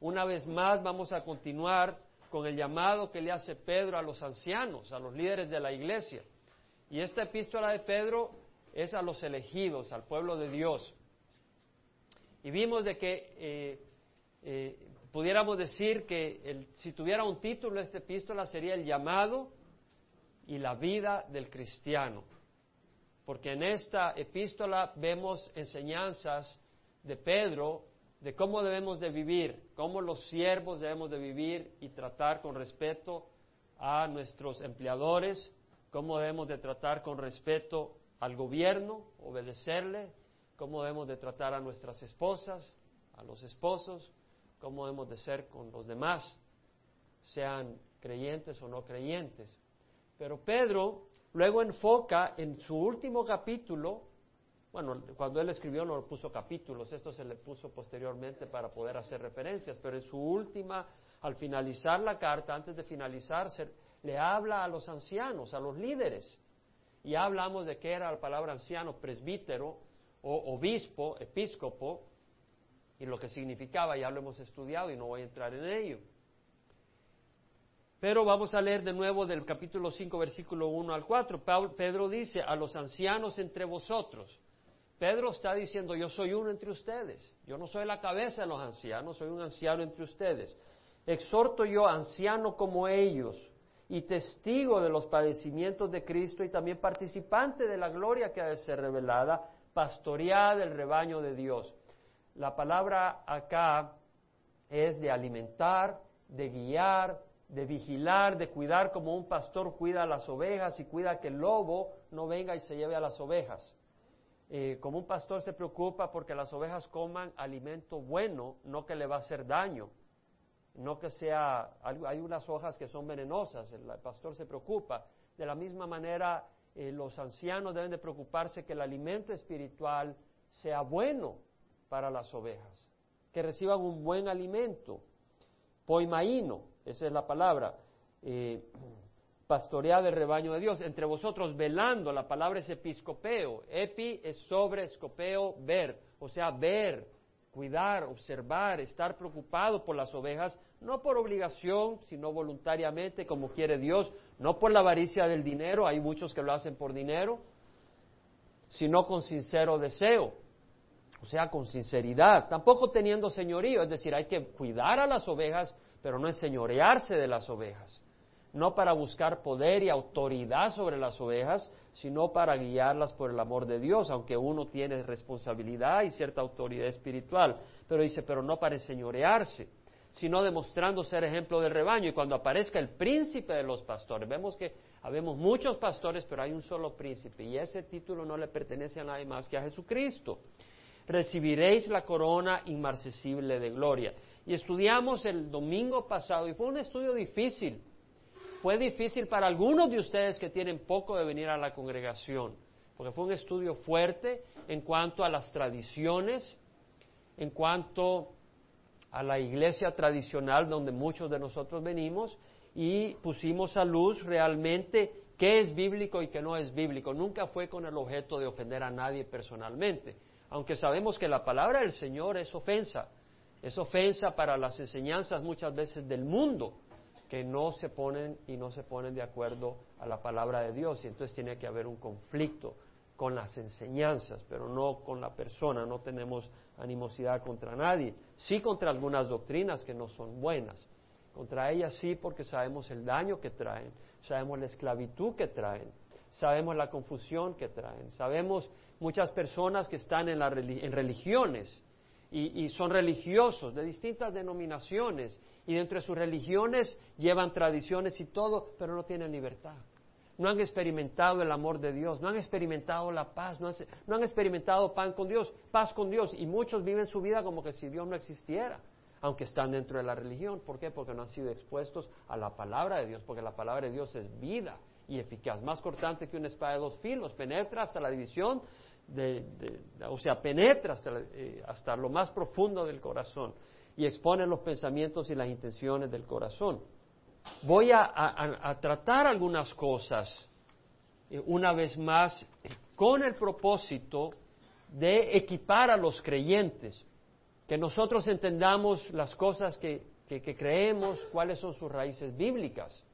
Una vez más vamos a continuar con el llamado que le hace Pedro a los ancianos, a los líderes de la iglesia. Y esta epístola de Pedro es a los elegidos, al pueblo de Dios. Y vimos de que eh, eh, pudiéramos decir que si tuviera un título esta epístola sería el llamado y la vida del cristiano. Porque en esta epístola vemos enseñanzas de Pedro de cómo debemos de vivir, cómo los siervos debemos de vivir y tratar con respeto a nuestros empleadores, cómo debemos de tratar con respeto al gobierno, obedecerle, cómo debemos de tratar a nuestras esposas, a los esposos, cómo debemos de ser con los demás, sean creyentes o no creyentes. Pero Pedro luego enfoca en su último capítulo bueno, cuando él escribió no puso capítulos, esto se le puso posteriormente para poder hacer referencias, pero en su última, al finalizar la carta, antes de finalizar, le habla a los ancianos, a los líderes. Y hablamos de qué era la palabra anciano, presbítero o obispo, episcopo, y lo que significaba, ya lo hemos estudiado y no voy a entrar en ello. Pero vamos a leer de nuevo del capítulo 5, versículo 1 al 4. Pedro dice, a los ancianos entre vosotros, Pedro está diciendo, yo soy uno entre ustedes, yo no soy la cabeza de los ancianos, soy un anciano entre ustedes. Exhorto yo, anciano como ellos, y testigo de los padecimientos de Cristo y también participante de la gloria que ha de ser revelada, pastorear el rebaño de Dios. La palabra acá es de alimentar, de guiar, de vigilar, de cuidar como un pastor cuida a las ovejas y cuida que el lobo no venga y se lleve a las ovejas. Eh, como un pastor se preocupa porque las ovejas coman alimento bueno, no que le va a hacer daño, no que sea, hay unas hojas que son venenosas, el pastor se preocupa. De la misma manera, eh, los ancianos deben de preocuparse que el alimento espiritual sea bueno para las ovejas, que reciban un buen alimento. Poimaíno, esa es la palabra. Eh, pastorear el rebaño de Dios, entre vosotros velando, la palabra es episcopeo, epi es sobre escopeo, ver, o sea, ver, cuidar, observar, estar preocupado por las ovejas, no por obligación, sino voluntariamente, como quiere Dios, no por la avaricia del dinero, hay muchos que lo hacen por dinero, sino con sincero deseo, o sea, con sinceridad, tampoco teniendo señorío, es decir, hay que cuidar a las ovejas, pero no enseñorearse de las ovejas no para buscar poder y autoridad sobre las ovejas, sino para guiarlas por el amor de Dios, aunque uno tiene responsabilidad y cierta autoridad espiritual. Pero dice, pero no para enseñorearse, sino demostrando ser ejemplo del rebaño. Y cuando aparezca el príncipe de los pastores, vemos que habemos muchos pastores, pero hay un solo príncipe, y ese título no le pertenece a nadie más que a Jesucristo. Recibiréis la corona inmarcesible de gloria. Y estudiamos el domingo pasado, y fue un estudio difícil, fue difícil para algunos de ustedes que tienen poco de venir a la congregación, porque fue un estudio fuerte en cuanto a las tradiciones, en cuanto a la iglesia tradicional donde muchos de nosotros venimos y pusimos a luz realmente qué es bíblico y qué no es bíblico. Nunca fue con el objeto de ofender a nadie personalmente, aunque sabemos que la palabra del Señor es ofensa, es ofensa para las enseñanzas muchas veces del mundo que no se ponen y no se ponen de acuerdo a la palabra de Dios y entonces tiene que haber un conflicto con las enseñanzas, pero no con la persona, no tenemos animosidad contra nadie, sí contra algunas doctrinas que no son buenas, contra ellas sí porque sabemos el daño que traen, sabemos la esclavitud que traen, sabemos la confusión que traen, sabemos muchas personas que están en, en religiones y, son religiosos de distintas denominaciones y dentro de sus religiones llevan tradiciones y todo, pero no tienen libertad. No han experimentado el amor de Dios, no han experimentado la paz, no han, no han experimentado pan con Dios, paz con Dios y muchos viven su vida como que si Dios no existiera, aunque están dentro de la religión. ¿Por qué? Porque no han sido expuestos a la palabra de Dios, porque la palabra de Dios es vida y eficaz, más cortante que una espada de dos filos, penetra hasta la división o sea, penetra eh, hasta, lo más profundo del corazón y expone los pensamientos y las intenciones del corazón. Voy a, tratar algunas cosas eh, una vez más con el propósito de equipar a los creyentes. que nosotros entendamos las cosas que, que creemos, cuáles son sus raíces bíblicas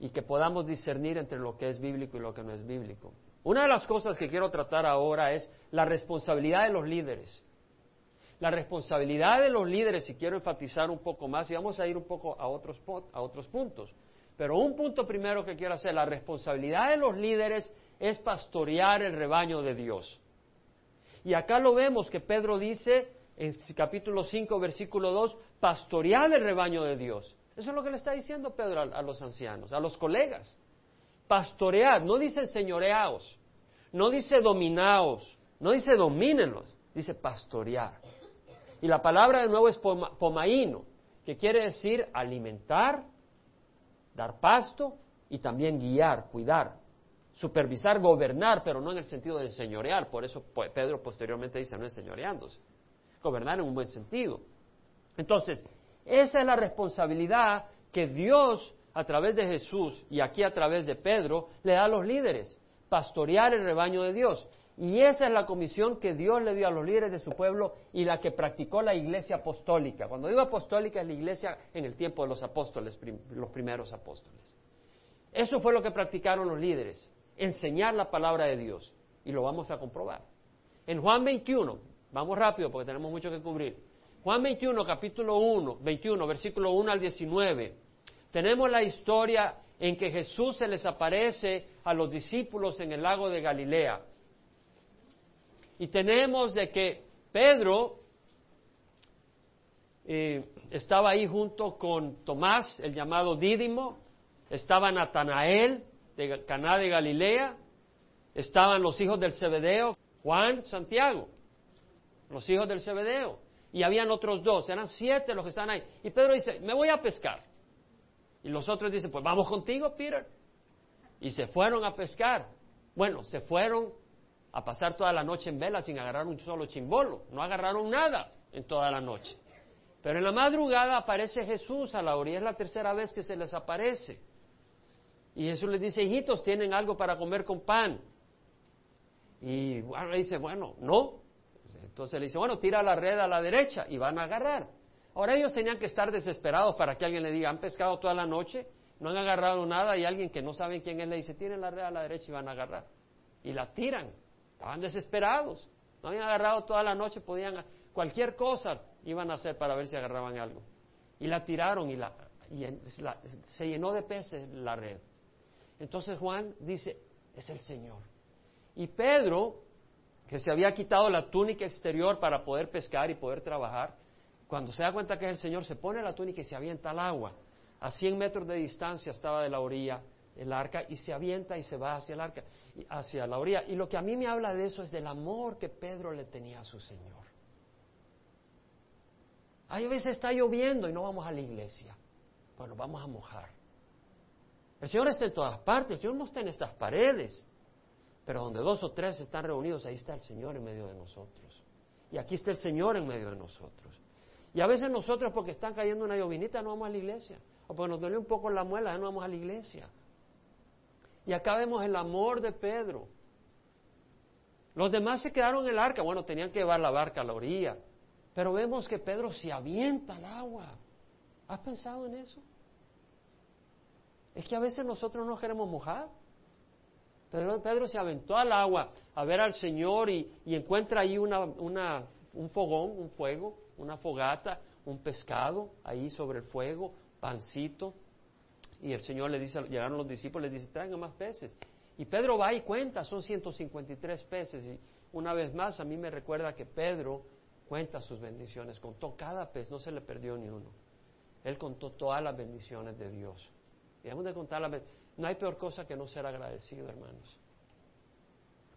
y que podamos discernir entre lo que es bíblico y lo que no es bíblico. Una de las cosas que quiero tratar ahora es la responsabilidad de los líderes. La responsabilidad de los líderes, y quiero enfatizar un poco más, y vamos a ir un poco a otros, a otros puntos. Pero un punto primero que quiero hacer, la responsabilidad de los líderes es pastorear el rebaño de Dios. Y acá lo vemos que Pedro dice en capítulo 5, versículo 2, pastorear el rebaño de Dios. Eso es lo que le está diciendo Pedro a, los ancianos, a los colegas. Pastoread, no dice señoreaos, no dice dominaos, no dice domínenlos, dice pastorear. Y la palabra de nuevo es pomaíno, que quiere decir alimentar, dar pasto y también guiar, cuidar, supervisar, gobernar, pero no en el sentido de señorear. Por eso Pedro posteriormente dice no es señoreándose. Gobernar en un buen sentido. Entonces, esa es la responsabilidad que Dios, a través de Jesús y aquí a través de Pedro, le da a los líderes, pastorear el rebaño de Dios. Y esa es la comisión que Dios le dio a los líderes de su pueblo y la que practicó la iglesia apostólica. Cuando digo apostólica es la iglesia en el tiempo de los apóstoles, los primeros apóstoles. Eso fue lo que practicaron los líderes, enseñar la palabra de Dios. Y lo vamos a comprobar. En Juan 21, vamos rápido porque tenemos mucho que cubrir. Juan 21, capítulo 1, 21, versículo 1 al 19, tenemos la historia en que Jesús se les aparece a los discípulos en el lago de Galilea. Y tenemos de que Pedro eh, estaba ahí junto con Tomás, el llamado Dídimo, estaba Natanael de Caná de Galilea, estaban los hijos del Zebedeo, Juan, Santiago, los hijos del Zebedeo y habían otros dos, eran siete los que estaban ahí. Y Pedro dice, me voy a pescar. Y los otros dicen, pues vamos contigo, Peter. Y se fueron a pescar. Bueno, se fueron a pasar toda la noche en vela sin agarrar un solo chimbolo. No agarraron nada en toda la noche. Pero en la madrugada aparece Jesús a la orilla, es la tercera vez que se les aparece. Y Jesús les dice, hijitos, ¿tienen algo para comer con pan? Y bueno, dice, bueno, no, entonces le dice, bueno, tira la red a la derecha y van a agarrar. Ahora ellos tenían que estar desesperados para que alguien le diga, han pescado toda la noche, no han agarrado nada y alguien que no sabe quién es le dice, tiren la red a la derecha y van a agarrar. Y la tiran. Estaban desesperados. No habían agarrado toda la noche, podían, cualquier cosa iban a hacer para ver si agarraban algo. Y la tiraron y, la, y se llenó de peces la red. Entonces Juan dice, es el Señor. Y Pedro que se había quitado la túnica exterior para poder pescar y poder trabajar, cuando se da cuenta que es el Señor, se pone la túnica y se avienta al agua. A 100 metros de distancia estaba de la orilla el arca y se avienta y se va hacia el arca, hacia la orilla. Y lo que a mí me habla de eso es del amor que Pedro le tenía a su Señor. Hay veces está lloviendo y no vamos a la iglesia. Bueno, vamos a mojar. El Señor está en todas partes, el Señor no está en estas paredes. Pero donde dos o tres están reunidos, ahí está el Señor en medio de nosotros. Y aquí está el Señor en medio de nosotros. Y a veces nosotros, porque están cayendo una llovinita, no vamos a la iglesia. O porque nos duele un poco la muela, no vamos a la iglesia. Y acá vemos el amor de Pedro. Los demás se quedaron en el arca. Bueno, tenían que llevar la barca a la orilla. Pero vemos que Pedro se avienta al agua. ¿Has pensado en eso? Es que a veces nosotros no queremos mojar. Pedro, se aventó al agua a ver al Señor y, encuentra ahí una, un fogón, un fuego, una fogata, un pescado ahí sobre el fuego, pancito. Y el Señor le dice, llegaron los discípulos, le dice, traigan más peces. Y Pedro va y cuenta, son 153 peces. Y una vez más, a mí me recuerda que Pedro cuenta sus bendiciones, contó cada pez, no se le perdió ni uno. Él contó todas las bendiciones de Dios. Debemos de contar las. No hay peor cosa que no ser agradecido, hermanos.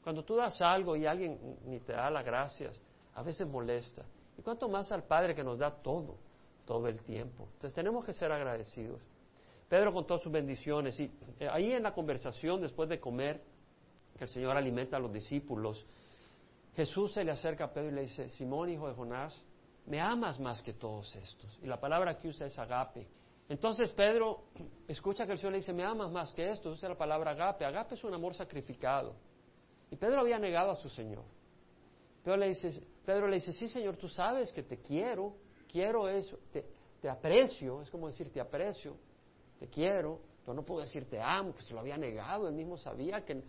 Cuando tú das algo y alguien ni te da las gracias, a veces molesta. Y cuanto más al Padre que nos da todo, todo el tiempo. Entonces tenemos que ser agradecidos. Pedro contó sus bendiciones y eh, ahí en la conversación después de comer, que el Señor alimenta a los discípulos, Jesús se le acerca a Pedro y le dice, Simón, hijo de Jonás, me amas más que todos estos. Y la palabra que usa es agape, entonces Pedro escucha que el Señor le dice, me amas más que esto, usa la palabra agape. Agape es un amor sacrificado. Y Pedro había negado a su Señor. Pedro le dice, Pedro le dice, sí Señor, tú sabes que te quiero, quiero eso, te, te aprecio, es como decir te aprecio, te quiero, pero no puedo decir te amo, pues se lo había negado, él mismo sabía que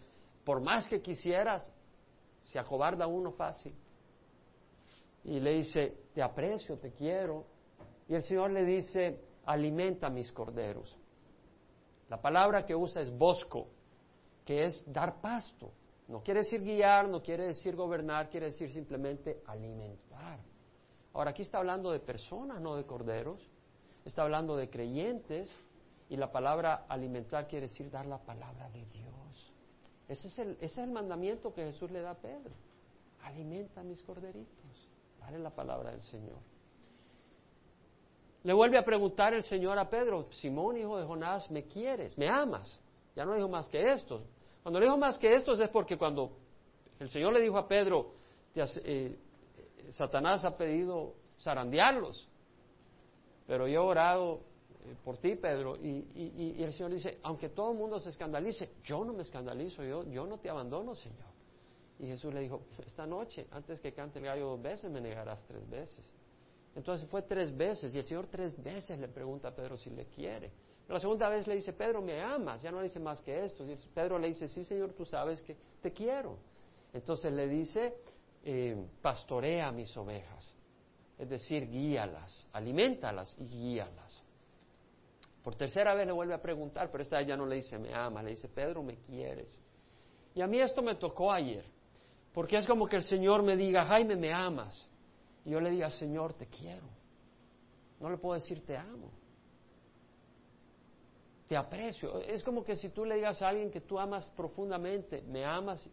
por más que quisieras, se acobarda uno fácil. Y le dice, te aprecio, te quiero. Y el Señor le dice, alimenta mis corderos. La palabra que usa es bosco, que es dar pasto. No quiere decir guiar, no quiere decir gobernar, quiere decir simplemente alimentar. Ahora aquí está hablando de personas, no de corderos. Está hablando de creyentes y la palabra alimentar quiere decir dar la palabra de Dios. Ese es el, mandamiento que Jesús le da a Pedro. Alimenta mis corderitos. Dale la palabra del Señor. Le vuelve a preguntar el Señor a Pedro, Simón, hijo de Jonás, ¿me quieres? ¿Me amas? Ya no dijo más que esto. Cuando le dijo más que esto es porque cuando el Señor le dijo a Pedro, eh, Satanás ha pedido zarandearlos, pero yo he orado eh, por ti, Pedro, y, el Señor dice, aunque todo el mundo se escandalice, yo no me escandalizo, yo, yo no te abandono, Señor. Y Jesús le dijo, esta noche, antes que cante el gallo dos veces, me negarás tres veces. Entonces fue tres veces y el Señor tres veces le pregunta a Pedro si le quiere. La segunda vez le dice, Pedro, me amas. Ya no le dice más que esto. Pedro le dice, sí, Señor, tú sabes que te quiero. Entonces le dice, eh, pastorea mis ovejas. Es decir, guíalas, alimentalas y guíalas. Por tercera vez le vuelve a preguntar, pero esta vez ya no le dice, me ama, le dice, Pedro, me quieres. Y a mí esto me tocó ayer, porque es como que el Señor me diga, Jaime, me amas. Y yo le diga, Señor, te quiero. No le puedo decir te amo. Te aprecio. Es como que si tú le digas a alguien que tú amas profundamente, me amas,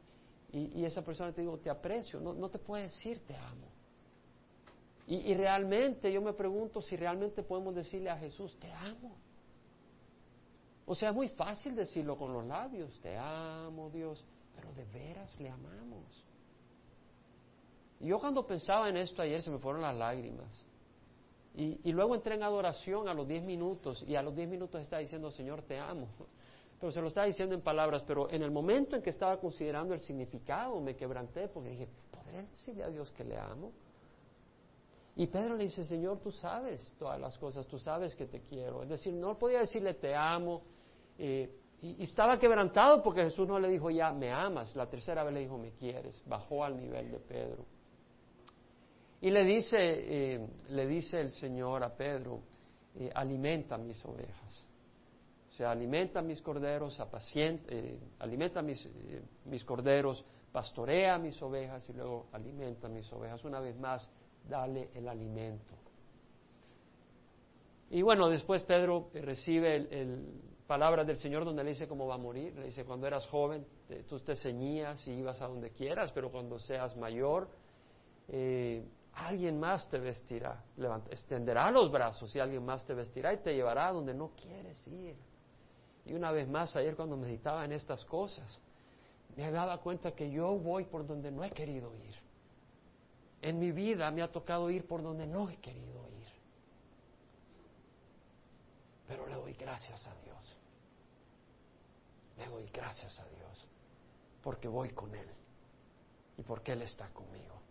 y, esa persona te digo, te aprecio. No, no te puede decir te amo. Y, realmente yo me pregunto si realmente podemos decirle a Jesús, te amo. O sea, es muy fácil decirlo con los labios, te amo Dios, pero de veras le amamos. Yo cuando pensaba en esto ayer se me fueron las lágrimas. Y, luego entré en adoración a los diez minutos y a los diez minutos está diciendo, Señor, te amo. Pero se lo está diciendo en palabras, pero en el momento en que estaba considerando el significado me quebranté porque dije, ¿podré decirle a Dios que le amo? Y Pedro le dice, Señor, tú sabes todas las cosas, tú sabes que te quiero. Es decir, no podía decirle te amo. Eh, y, estaba quebrantado porque Jesús no le dijo ya, me amas. La tercera vez le dijo, me quieres. Bajó al nivel de Pedro. Y le dice, eh, le dice el Señor a Pedro, eh, alimenta mis ovejas. O sea, alimenta mis corderos, eh, alimenta mis, mis corderos, pastorea mis ovejas y luego alimenta mis ovejas. Una vez más, dale el alimento. Y bueno, después Pedro recibe el, palabras del Señor donde le dice cómo va a morir. Le dice, cuando eras joven, tú te ceñías y ibas a donde quieras, pero cuando seas mayor, eh, alguien más te vestirá, extenderá los brazos y alguien más te vestirá y te llevará a donde no quieres ir. Y una vez más, ayer cuando meditaba en estas cosas, me daba cuenta que yo voy por donde no he querido ir. En mi vida me ha tocado ir por donde no he querido ir. Pero le doy gracias a Dios. Le doy gracias a Dios porque voy con Él y porque Él está conmigo.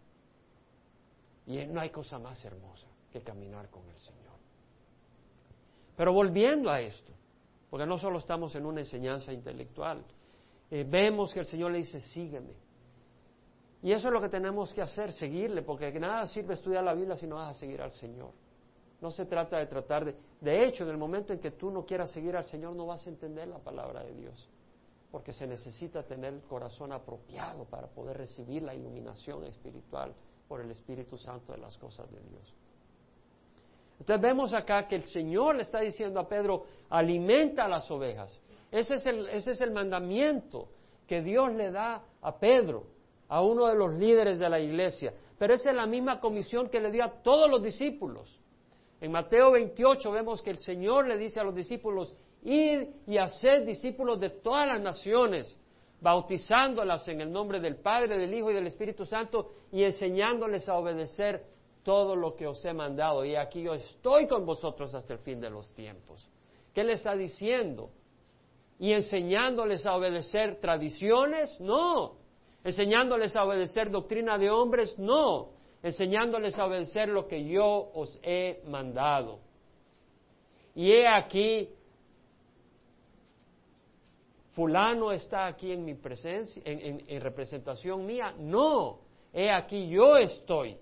Y no hay cosa más hermosa que caminar con el Señor. Pero volviendo a esto, porque no solo estamos en una enseñanza intelectual, eh, vemos que el Señor le dice, sígueme. Y eso es lo que tenemos que hacer, seguirle, porque nada sirve estudiar la Biblia si no vas a seguir al Señor. No se trata de tratar de... De hecho, en el momento en que tú no quieras seguir al Señor, no vas a entender la palabra de Dios, porque se necesita tener el corazón apropiado para poder recibir la iluminación espiritual por el Espíritu Santo de las cosas de Dios. Entonces vemos acá que el Señor le está diciendo a Pedro, alimenta a las ovejas. Ese es el, ese es el mandamiento que Dios le da a Pedro, a uno de los líderes de la iglesia. Pero esa es la misma comisión que le dio a todos los discípulos. En Mateo 28 vemos que el Señor le dice a los discípulos, id y haced discípulos de todas las naciones, bautizándolas en el nombre del Padre, del Hijo y del Espíritu Santo y enseñándoles a obedecer todo lo que os he mandado. Y aquí yo estoy con vosotros hasta el fin de los tiempos. ¿Qué le está diciendo? ¿Y enseñándoles a obedecer tradiciones? No. ¿Enseñándoles a obedecer doctrina de hombres? No. enseñándoles a obedecer lo que yo os he mandado. Y he aquí, fulano está aquí en mi presencia, en, representación mía. No, he aquí yo estoy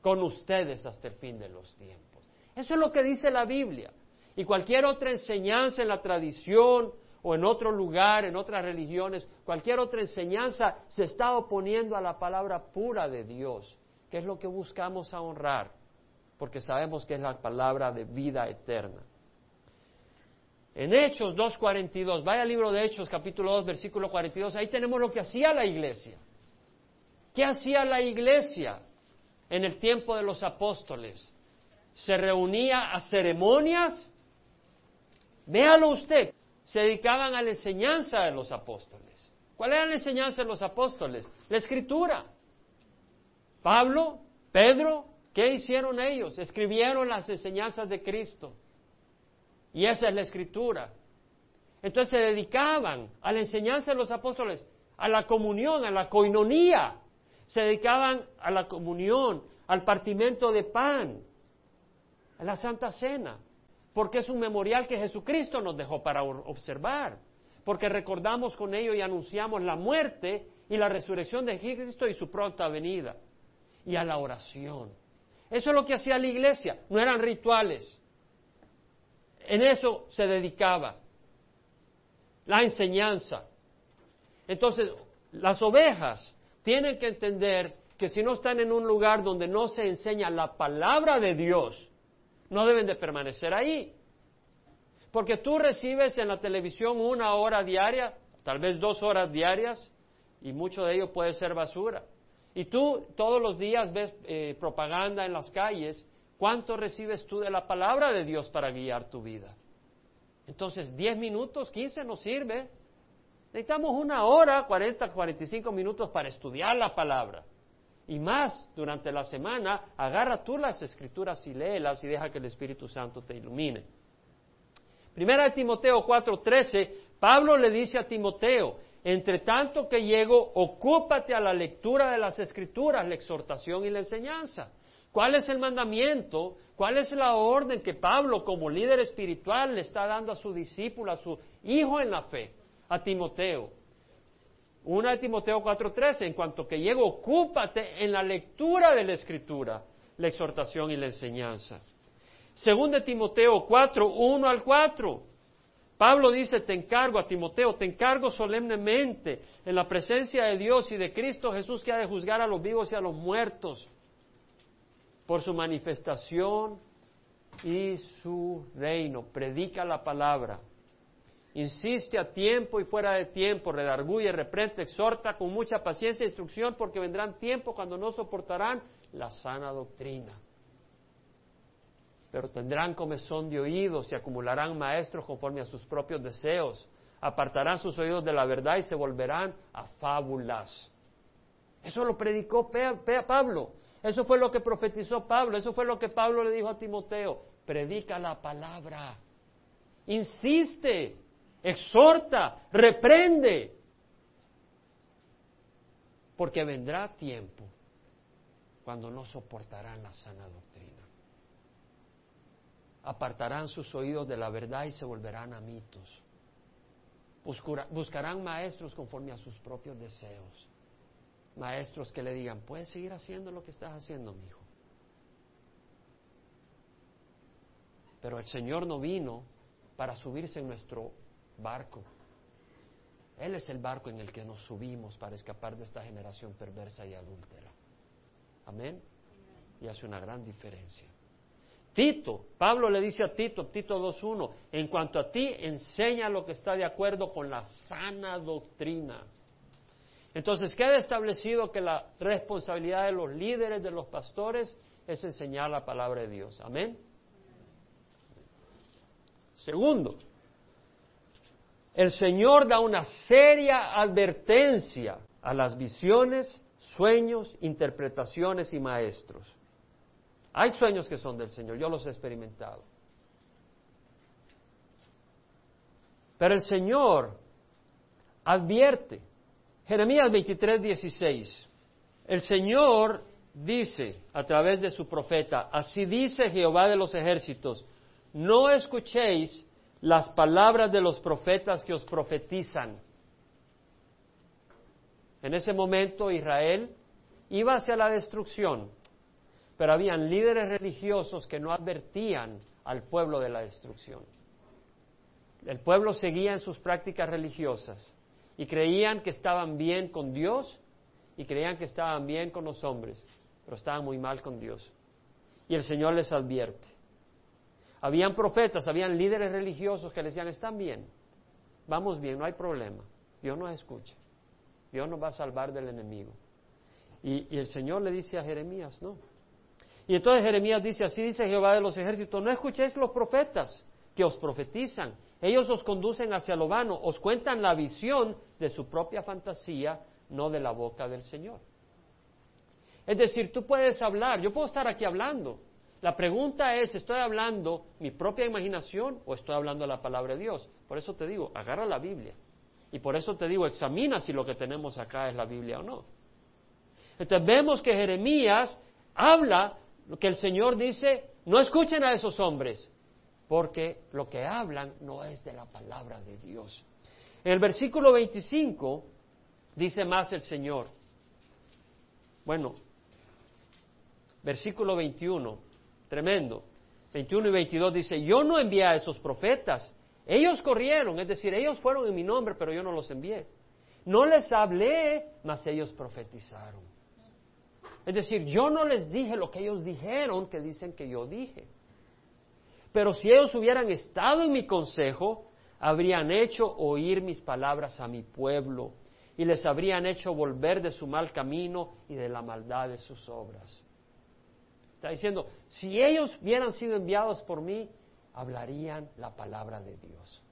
con ustedes hasta el fin de los tiempos. Eso es lo que dice la Biblia. Y cualquier otra enseñanza en la tradición o en otro lugar, en otras religiones, cualquier otra enseñanza se está oponiendo a la palabra pura de Dios, que es lo que buscamos a honrar, porque sabemos que es la palabra de vida eterna. En Hechos 2.42, vaya al libro de Hechos capítulo 2 versículo 42, ahí tenemos lo que hacía la iglesia. ¿Qué hacía la iglesia en el tiempo de los apóstoles? Se reunía a ceremonias. Véalo usted, se dedicaban a la enseñanza de los apóstoles. ¿Cuál era la enseñanza de los apóstoles? La escritura. Pablo, Pedro, ¿qué hicieron ellos? Escribieron las enseñanzas de Cristo. Y esa es la escritura. Entonces se dedicaban a la enseñanza de los apóstoles, a la comunión, a la coinonía. Se dedicaban a la comunión, al partimento de pan, a la Santa Cena, porque es un memorial que Jesucristo nos dejó para observar, porque recordamos con ello y anunciamos la muerte y la resurrección de Cristo y su pronta venida, y a la oración. Eso es lo que hacía la iglesia, no eran rituales, en eso se dedicaba. La enseñanza. Entonces, las ovejas tienen que entender que si no están en un lugar donde no se enseña la palabra de Dios, no deben de permanecer ahí. Porque tú recibes en la televisión una hora diaria, tal vez dos horas diarias, y mucho de ello puede ser basura. Y tú todos los días ves eh, propaganda en las calles ¿Cuánto recibes tú de la palabra de Dios para guiar tu vida? Entonces, 10 minutos, 15 no sirve. Necesitamos una hora, 40, 45 minutos para estudiar la palabra. Y más, durante la semana, agarra tú las escrituras y léelas y deja que el Espíritu Santo te ilumine. Primera de Timoteo 4:13, Pablo le dice a Timoteo, entre tanto que llego, ocúpate a la lectura de las escrituras, la exhortación y la enseñanza. ¿Cuál es el mandamiento? ¿Cuál es la orden que Pablo como líder espiritual le está dando a su discípulo, a su hijo en la fe, a Timoteo? Una de Timoteo 4:13, en cuanto que llego, ocúpate en la lectura de la escritura, la exhortación y la enseñanza. Según de Timoteo 4, 1 al 4. Pablo dice, te encargo a Timoteo, te encargo solemnemente en la presencia de Dios y de Cristo Jesús que ha de juzgar a los vivos y a los muertos por su manifestación y su reino. Predica la palabra. Insiste a tiempo y fuera de tiempo, redarguye, reprende, exhorta con mucha paciencia e instrucción, porque vendrán tiempos cuando no soportarán la sana doctrina. Pero tendrán comezón de oídos y acumularán maestros conforme a sus propios deseos. Apartarán sus oídos de la verdad y se volverán a fábulas. Eso lo predicó Pablo. Eso fue lo que profetizó Pablo, eso fue lo que Pablo le dijo a Timoteo. Predica la palabra, insiste, exhorta, reprende, porque vendrá tiempo cuando no soportarán la sana doctrina. Apartarán sus oídos de la verdad y se volverán a mitos. Buscarán maestros conforme a sus propios deseos maestros que le digan, puedes seguir haciendo lo que estás haciendo, mi hijo. Pero el Señor no vino para subirse en nuestro barco. Él es el barco en el que nos subimos para escapar de esta generación perversa y adúltera. Amén. Y hace una gran diferencia. Tito, Pablo le dice a Tito, Tito 2.1, en cuanto a ti, enseña lo que está de acuerdo con la sana doctrina. Entonces queda establecido que la responsabilidad de los líderes, de los pastores, es enseñar la palabra de Dios. Amén. Segundo, el Señor da una seria advertencia a las visiones, sueños, interpretaciones y maestros. Hay sueños que son del Señor, yo los he experimentado. Pero el Señor advierte Jeremías 23, 16. El Señor dice a través de su profeta, así dice Jehová de los ejércitos, no escuchéis las palabras de los profetas que os profetizan. En ese momento Israel iba hacia la destrucción, pero habían líderes religiosos que no advertían al pueblo de la destrucción. El pueblo seguía en sus prácticas religiosas y creían que estaban bien con Dios y creían que estaban bien con los hombres, pero estaban muy mal con Dios. Y el Señor les advierte. Habían profetas, habían líderes religiosos que les decían, están bien, vamos bien, no hay problema, Dios nos escucha, Dios nos va a salvar del enemigo. Y, y el Señor le dice a Jeremías, no. Y entonces Jeremías dice, así dice Jehová de los ejércitos, no escuchéis los profetas que os profetizan, ellos os conducen hacia lo vano, os cuentan la visión de su propia fantasía, no de la boca del Señor. Es decir, tú puedes hablar, yo puedo estar aquí hablando. La pregunta es, ¿estoy hablando mi propia imaginación o estoy hablando la palabra de Dios? Por eso te digo, agarra la Biblia. Y por eso te digo, examina si lo que tenemos acá es la Biblia o no. Entonces vemos que Jeremías habla lo que el Señor dice, no escuchen a esos hombres, porque lo que hablan no es de la palabra de Dios. En el versículo 25 dice más el Señor. Bueno, versículo 21, tremendo. 21 y 22 dice, yo no envié a esos profetas. Ellos corrieron, es decir, ellos fueron en mi nombre, pero yo no los envié. No les hablé, mas ellos profetizaron. Es decir, yo no les dije lo que ellos dijeron, que dicen que yo dije. Pero si ellos hubieran estado en mi consejo, habrían hecho oír mis palabras a mi pueblo y les habrían hecho volver de su mal camino y de la maldad de sus obras. Está diciendo, si ellos hubieran sido enviados por mí, hablarían la palabra de Dios.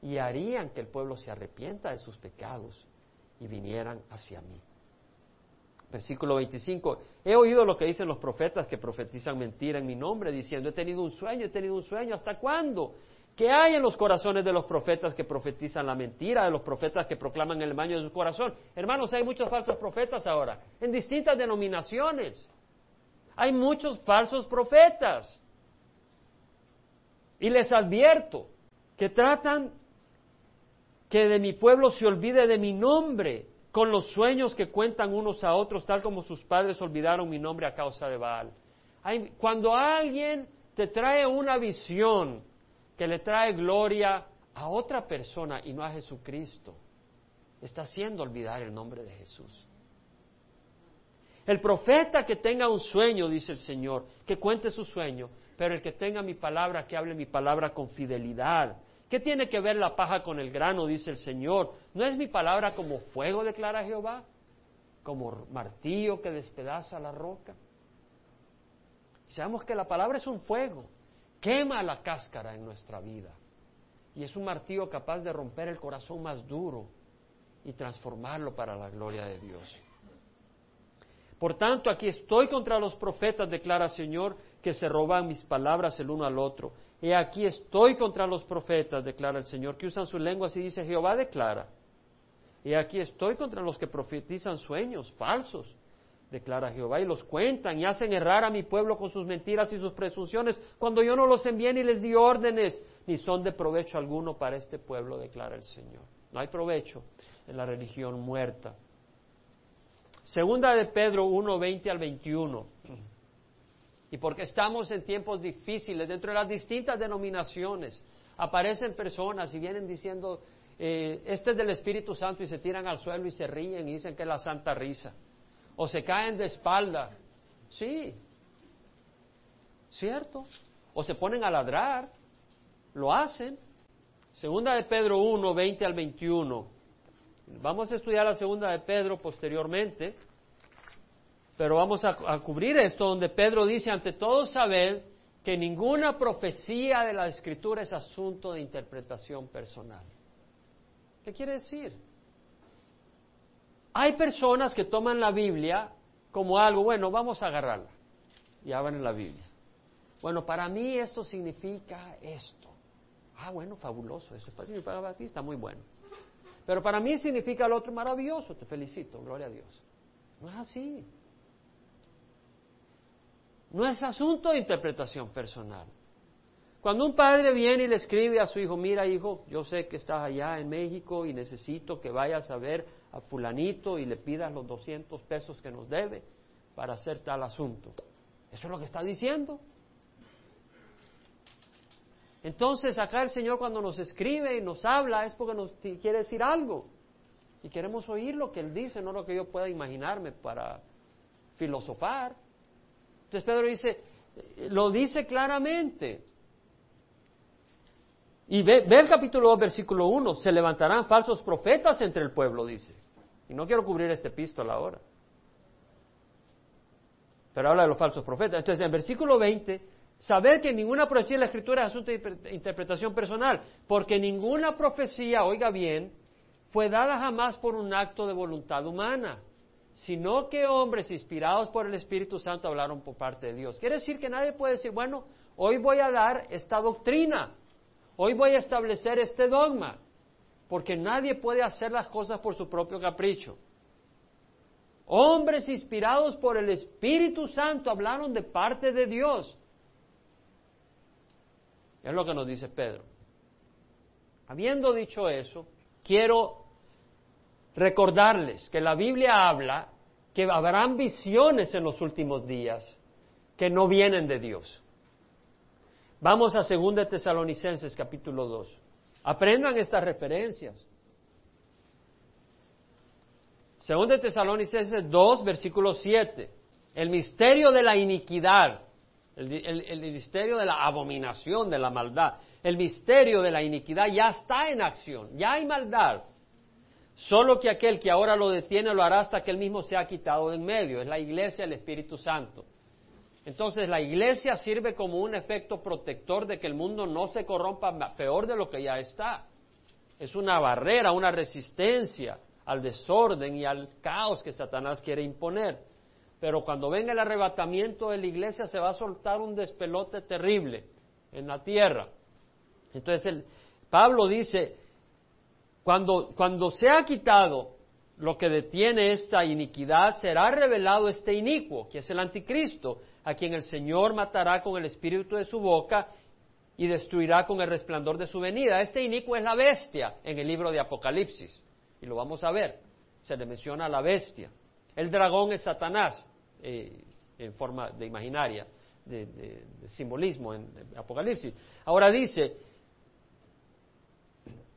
Y harían que el pueblo se arrepienta de sus pecados y vinieran hacia mí. Versículo 25. He oído lo que dicen los profetas que profetizan mentira en mi nombre, diciendo, he tenido un sueño, he tenido un sueño, ¿hasta cuándo? ¿Qué hay en los corazones de los profetas que profetizan la mentira, de los profetas que proclaman el baño de su corazón? Hermanos, hay muchos falsos profetas ahora, en distintas denominaciones. Hay muchos falsos profetas. Y les advierto que tratan que de mi pueblo se olvide de mi nombre con los sueños que cuentan unos a otros, tal como sus padres olvidaron mi nombre a causa de Baal. cuando alguien te trae una visión que le trae gloria a otra persona y no a Jesucristo, está haciendo olvidar el nombre de Jesús. El profeta que tenga un sueño, dice el Señor, que cuente su sueño, pero el que tenga mi palabra, que hable mi palabra con fidelidad, ¿Qué tiene que ver la paja con el grano? Dice el Señor. ¿No es mi palabra como fuego, declara Jehová? Como martillo que despedaza la roca. sabemos que la palabra es un fuego, quema la cáscara en nuestra vida. Y es un martillo capaz de romper el corazón más duro y transformarlo para la gloria de Dios. Por tanto, aquí estoy contra los profetas, declara el Señor, que se roban mis palabras el uno al otro He aquí estoy contra los profetas, declara el Señor, que usan su lengua, así dice Jehová declara. He aquí estoy contra los que profetizan sueños falsos, declara Jehová, y los cuentan y hacen errar a mi pueblo con sus mentiras y sus presunciones, cuando yo no los envié ni les di órdenes, ni son de provecho alguno para este pueblo, declara el Señor. No hay provecho en la religión muerta. Segunda de Pedro 1, 20 al 21 y porque estamos en tiempos difíciles dentro de las distintas denominaciones. Aparecen personas y vienen diciendo, eh, este es del Espíritu Santo y se tiran al suelo y se ríen y dicen que es la santa risa. O se caen de espalda. Sí, ¿cierto? O se ponen a ladrar. Lo hacen. Segunda de Pedro 1, 20 al 21. Vamos a estudiar la segunda de Pedro posteriormente. Pero vamos a, cubrir esto donde Pedro dice, ante todo saber que ninguna profecía de la escritura es asunto de interpretación personal. ¿Qué quiere decir? Hay personas que toman la Biblia como algo, bueno, vamos a agarrarla y abren la Biblia. Bueno, para mí esto significa esto. Ah, bueno, fabuloso, eso para ti está muy bueno. Pero para mí significa lo otro maravilloso, te felicito, gloria a Dios. No es así. No es asunto de interpretación personal. Cuando un padre viene y le escribe a su hijo, mira hijo, yo sé que estás allá en México y necesito que vayas a ver a fulanito y le pidas los 200 pesos que nos debe para hacer tal asunto. Eso es lo que está diciendo. Entonces acá el Señor cuando nos escribe y nos habla es porque nos quiere decir algo. Y queremos oír lo que Él dice, no lo que yo pueda imaginarme para filosofar. Entonces Pedro dice, lo dice claramente. Y ve, el capítulo 2, versículo 1, se levantarán falsos profetas entre el pueblo, dice. Y no quiero cubrir este epístola ahora. Pero habla de los falsos profetas. Entonces, en versículo 20, saber que ninguna profecía en la Escritura es asunto de interpretación personal, porque ninguna profecía, oiga bien, fue dada jamás por un acto de voluntad humana, sino que hombres inspirados por el Espíritu Santo hablaron por parte de Dios. Quiere decir que nadie puede decir, bueno, hoy voy a dar esta doctrina, hoy voy a establecer este dogma, porque nadie puede hacer las cosas por su propio capricho. Hombres inspirados por el Espíritu Santo hablaron de parte de Dios. Es lo que nos dice Pedro. Habiendo dicho eso, quiero recordarles que la Biblia habla que habrán visiones en los últimos días que no vienen de Dios. Vamos a 2 Tesalonicenses capítulo 2. Aprendan estas referencias. 2 Tesalonicenses 2, versículo 7. El misterio de la iniquidad, el, misterio de la abominación, de la maldad, el misterio de la iniquidad ya está en acción, ya hay maldad. Solo que aquel que ahora lo detiene lo hará hasta que él mismo sea quitado de en medio. Es la iglesia, el Espíritu Santo. Entonces la iglesia sirve como un efecto protector de que el mundo no se corrompa peor de lo que ya está. Es una barrera, una resistencia al desorden y al caos que Satanás quiere imponer. Pero cuando venga el arrebatamiento de la iglesia se va a soltar un despelote terrible en la tierra. Entonces el, Pablo dice, cuando, cuando se ha quitado lo que detiene esta iniquidad, será revelado este inicuo, que es el anticristo, a quien el Señor matará con el espíritu de su boca y destruirá con el resplandor de su venida. Este inicuo es la bestia en el libro de Apocalipsis y lo vamos a ver. Se le menciona a la bestia. El dragón es Satanás, eh, en forma de imaginaria, de, simbolismo en, Apocalipsis. Ahora dice,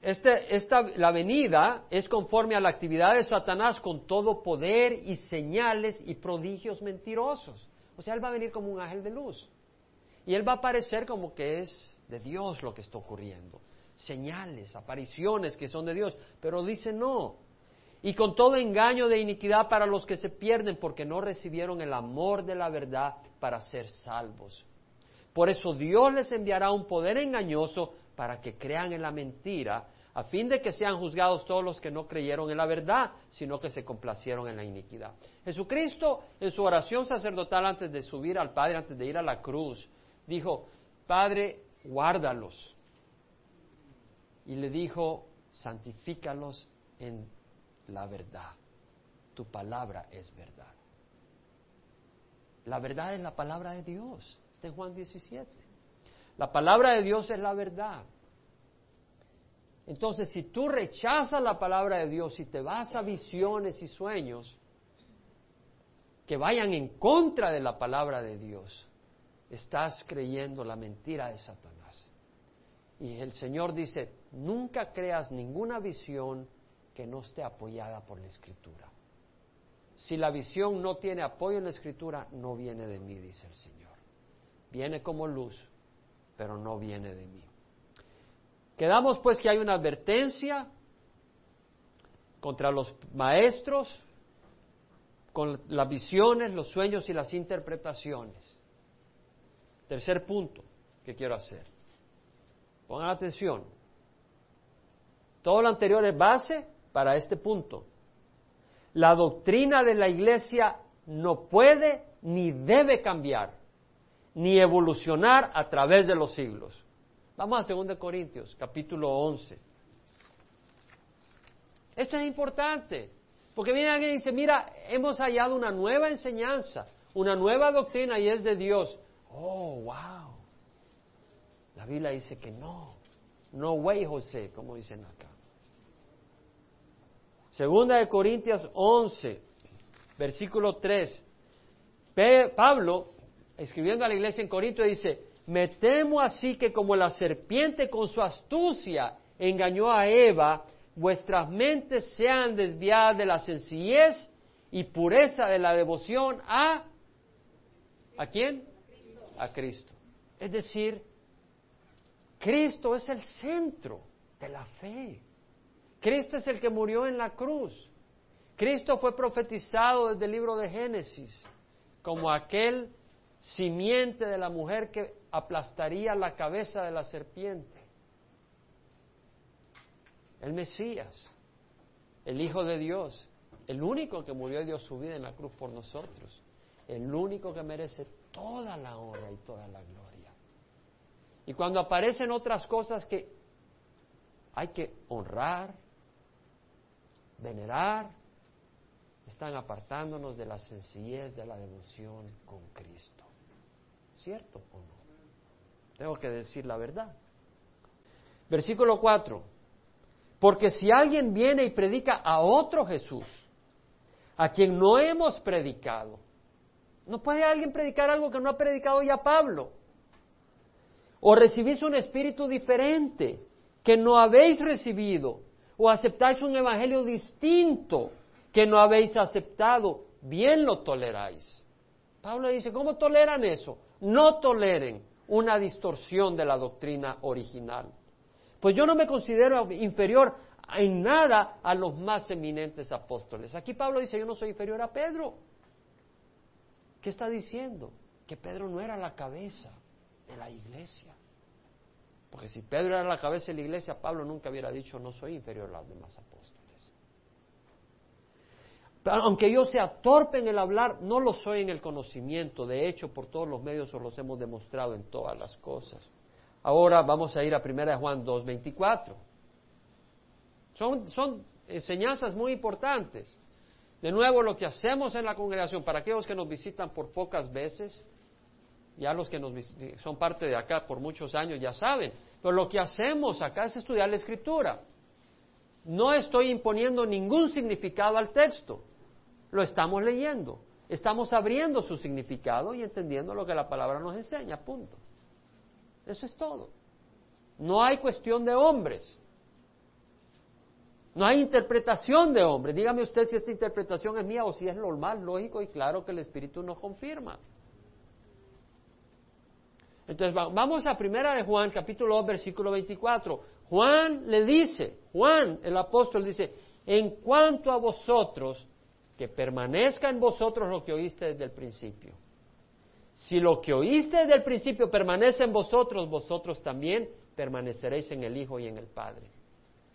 este, esta, la venida es conforme a la actividad de Satanás con todo poder y señales y prodigios mentirosos. O sea, él va a venir como un ángel de luz. Y él va a parecer como que es de Dios lo que está ocurriendo señales, apariciones que son de Dios, pero dice no. Y con todo engaño de iniquidad para los que se pierden porque no recibieron el amor de la verdad para ser salvos. Por eso Dios les enviará un poder engañoso para que crean en la mentira, a fin de que sean juzgados todos los que no creyeron en la verdad, sino que se complacieron en la iniquidad. Jesucristo, en su oración sacerdotal antes de subir al Padre, antes de ir a la cruz, dijo, Padre, guárdalos y le dijo, santifícalos en la verdad. Tu palabra es verdad. La verdad es la palabra de Dios. Está en Juan 17. La palabra de Dios es la verdad. Entonces, si tú rechazas la palabra de Dios y te vas a visiones y sueños que vayan en contra de la palabra de Dios, estás creyendo la mentira de Satanás. Y el Señor dice, nunca creas ninguna visión que no esté apoyada por la Escritura. Si la visión no tiene apoyo en la Escritura, no viene de mí, dice el Señor. Viene como luz, pero no viene de mí. Quedamos pues que hay una advertencia contra los maestros con las visiones, los sueños y las interpretaciones. Tercer punto que quiero hacer. Pongan atención. Todo lo anterior es base para este punto. La doctrina de la iglesia no puede ni debe cambiar, ni evolucionar a través de los siglos. Vamos a 2 Corintios, capítulo 11. Esto es importante, porque viene alguien y dice, mira, hemos hallado una nueva enseñanza, una nueva doctrina y es de Dios. Oh, wow. La Biblia dice que no. No way, José, como dicen acá. Segunda de Corintios 11, versículo 3. Pablo, escribiendo a la iglesia en Corinto, dice, me temo así que como la serpiente con su astucia engañó a Eva, vuestras mentes sean desviadas de la sencillez y pureza de la devoción a ¿a quién? A Cristo. Es decir, Cristo es el centro de la fe. Cristo es el que murió en la cruz. Cristo fue profetizado desde el libro de Génesis como aquel simiente de la mujer que aplastaría la cabeza de la serpiente. El Mesías, el Hijo de Dios, el único que murió y dio su vida en la cruz por nosotros, el único que merece toda la honra y toda la gloria. Y cuando aparecen otras cosas que hay que honrar, venerar, están apartándonos de la sencillez de la devoción con Cristo. ¿Cierto o no? Tengo que decir la verdad. Versículo 4. Porque si alguien viene y predica a otro Jesús, a quien no hemos predicado, no puede alguien predicar algo que no ha predicado ya Pablo. O recibís un espíritu diferente que no habéis recibido, o aceptáis un evangelio distinto que no habéis aceptado, bien lo toleráis. Pablo dice, ¿cómo toleran eso? No toleren una distorsión de la doctrina original. Pues yo no me considero inferior en nada a los más eminentes apóstoles. Aquí Pablo dice, yo no soy inferior a Pedro. ¿Qué está diciendo? Que Pedro no era la cabeza de la iglesia. Porque si Pedro era la cabeza de la iglesia, Pablo nunca hubiera dicho, no soy inferior a los demás apóstoles. Aunque yo sea torpe en el hablar, no lo soy en el conocimiento. De hecho, por todos los medios os los hemos demostrado en todas las cosas. Ahora vamos a ir a 1 Juan 2.24. Son, son enseñanzas muy importantes. De nuevo, lo que hacemos en la congregación, para aquellos que nos visitan por pocas veces, ya los que nos, son parte de acá por muchos años ya saben, pero lo que hacemos acá es estudiar la escritura. No estoy imponiendo ningún significado al texto. Lo estamos leyendo. Estamos abriendo su significado y entendiendo lo que la palabra nos enseña, punto. Eso es todo. No hay cuestión de hombres. No hay interpretación de hombres. Dígame usted si esta interpretación es mía o si es normal, lógico y claro que el Espíritu nos confirma. Entonces vamos a primera de Juan, capítulo 2, versículo 24. Juan le dice, Juan, el apóstol dice, en cuanto a vosotros, que permanezca en vosotros lo que oíste desde el principio. Si lo que oíste desde el principio permanece en vosotros, vosotros también permaneceréis en el Hijo y en el Padre.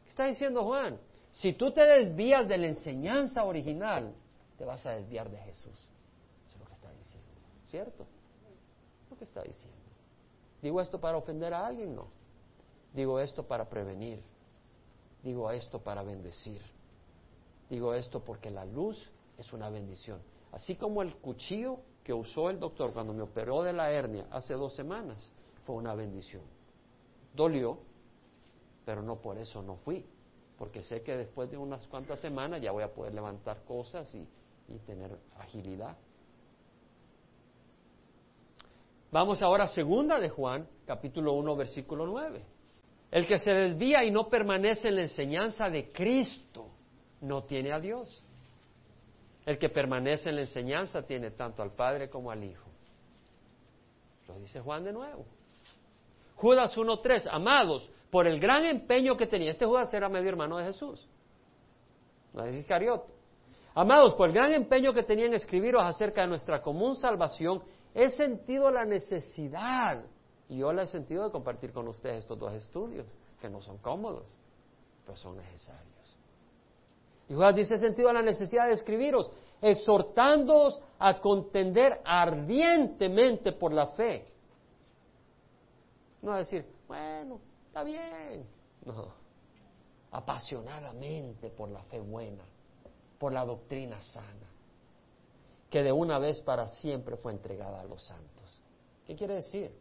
¿Qué está diciendo Juan? Si tú te desvías de la enseñanza original, te vas a desviar de Jesús. Eso es lo que está diciendo. ¿Cierto? Lo que está diciendo. ¿Digo esto para ofender a alguien? No. Digo esto para prevenir. Digo esto para bendecir. Digo esto porque la luz es una bendición. Así como el cuchillo que usó el doctor cuando me operó de la hernia hace dos semanas fue una bendición. Dolió, pero no por eso no fui, porque sé que después de unas cuantas semanas ya voy a poder levantar cosas y, tener agilidad. Vamos ahora a segunda de Juan, capítulo 1, versículo 9. El que se desvía y no permanece en la enseñanza de Cristo no tiene a Dios. El que permanece en la enseñanza tiene tanto al Padre como al Hijo. Lo dice Juan de nuevo. Judas 1.3, amados, por el gran empeño que tenía, este Judas era medio hermano de Jesús, no es Iscariote. Amados, por el gran empeño que tenía en escribiros acerca de nuestra común salvación, he sentido la necesidad, y yo la he sentido de compartir con ustedes estos dos estudios, que no son cómodos, pero son necesarios. Y Juan dice sentido la necesidad de escribiros, exhortándoos a contender ardientemente por la fe. No decir, bueno, está bien. No, apasionadamente por la fe buena, por la doctrina sana. que de una vez para siempre fue entregada a los santos. ¿Qué quiere decir?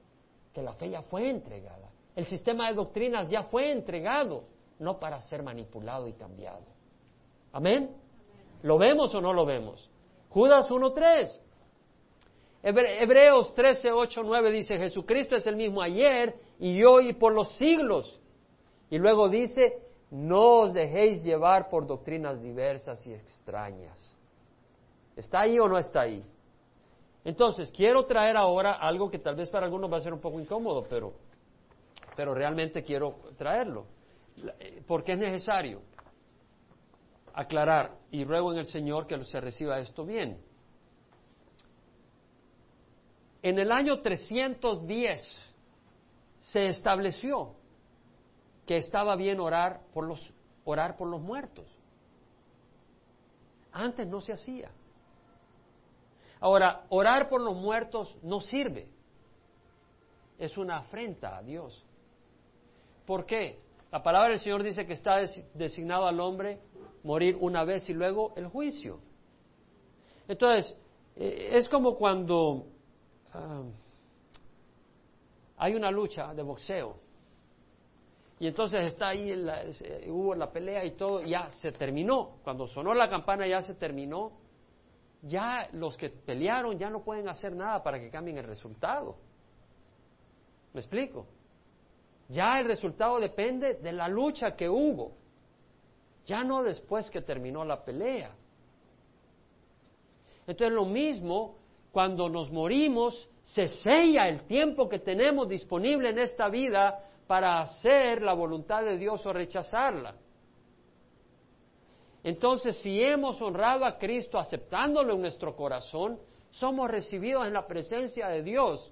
Que la fe ya fue entregada. El sistema de doctrinas ya fue entregado, no para ser manipulado y cambiado. Amén. ¿Lo vemos o no lo vemos? Judas 1.3. Hebreos 13, 8, 9 dice, Jesucristo es el mismo ayer y hoy y por los siglos. Y luego dice, no os dejéis llevar por doctrinas diversas y extrañas. ¿Está ahí o no está ahí? Entonces, quiero traer ahora algo que tal vez para algunos va a ser un poco incómodo, pero, pero realmente quiero traerlo, eh, porque es necesario aclarar y ruego en el Señor que se reciba esto bien. En el año 310 se estableció que estaba bien orar por los, orar por los muertos. Antes no se hacía. Ahora, orar por los muertos no sirve. Es una afrenta a Dios. ¿Por qué? La palabra del Señor dice que está designado al hombre morir una vez y luego el juicio. Entonces, eh, es como cuando ah, hay una lucha de boxeo y entonces está ahí, hubo la pelea y todo, ya se terminó. Cuando sonó la campana ya se terminó. Ya los que pelearon ya no pueden hacer nada para que cambien el resultado. ¿Me explico? Ya el resultado depende de la lucha que hubo. Ya no después que terminó la pelea. Entonces lo mismo, cuando nos morimos, se sella el tiempo que tenemos disponible en esta vida para hacer la voluntad de Dios o rechazarla. Entonces, si hemos honrado a Cristo aceptándolo en nuestro corazón, somos recibidos en la presencia de Dios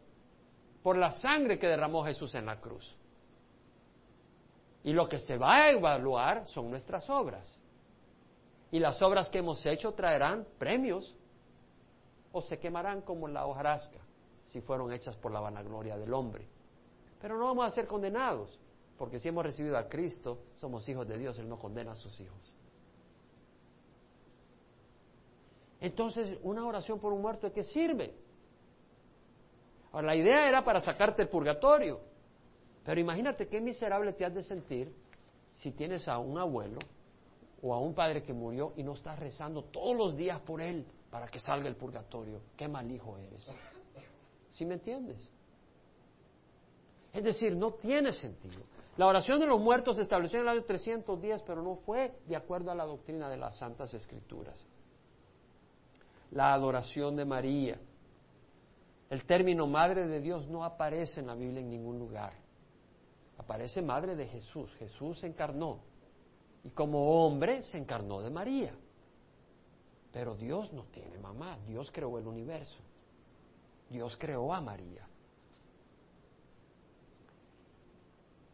por la sangre que derramó Jesús en la cruz. Y lo que se va a evaluar son nuestras obras. Y las obras que hemos hecho traerán premios o se quemarán como la hojarasca si fueron hechas por la vanagloria del hombre. Pero no vamos a ser condenados, porque si hemos recibido a Cristo, somos hijos de Dios, Él no condena a sus hijos. Entonces, una oración por un muerto, ¿de qué sirve? Ahora, la idea era para sacarte el purgatorio. Pero imagínate qué miserable te has de sentir si tienes a un abuelo o a un padre que murió y no estás rezando todos los días por él para que salga el purgatorio. Qué mal hijo eres. ¿Sí me entiendes? Es decir, no tiene sentido. La oración de los muertos se estableció en el año 310, pero no fue de acuerdo a la doctrina de las Santas Escrituras. La adoración de María. El término Madre de Dios no aparece en la Biblia en ningún lugar. Aparece Madre de Jesús. Jesús se encarnó. Y como hombre se encarnó de María. Pero Dios no tiene mamá. Dios creó el universo. Dios creó a María.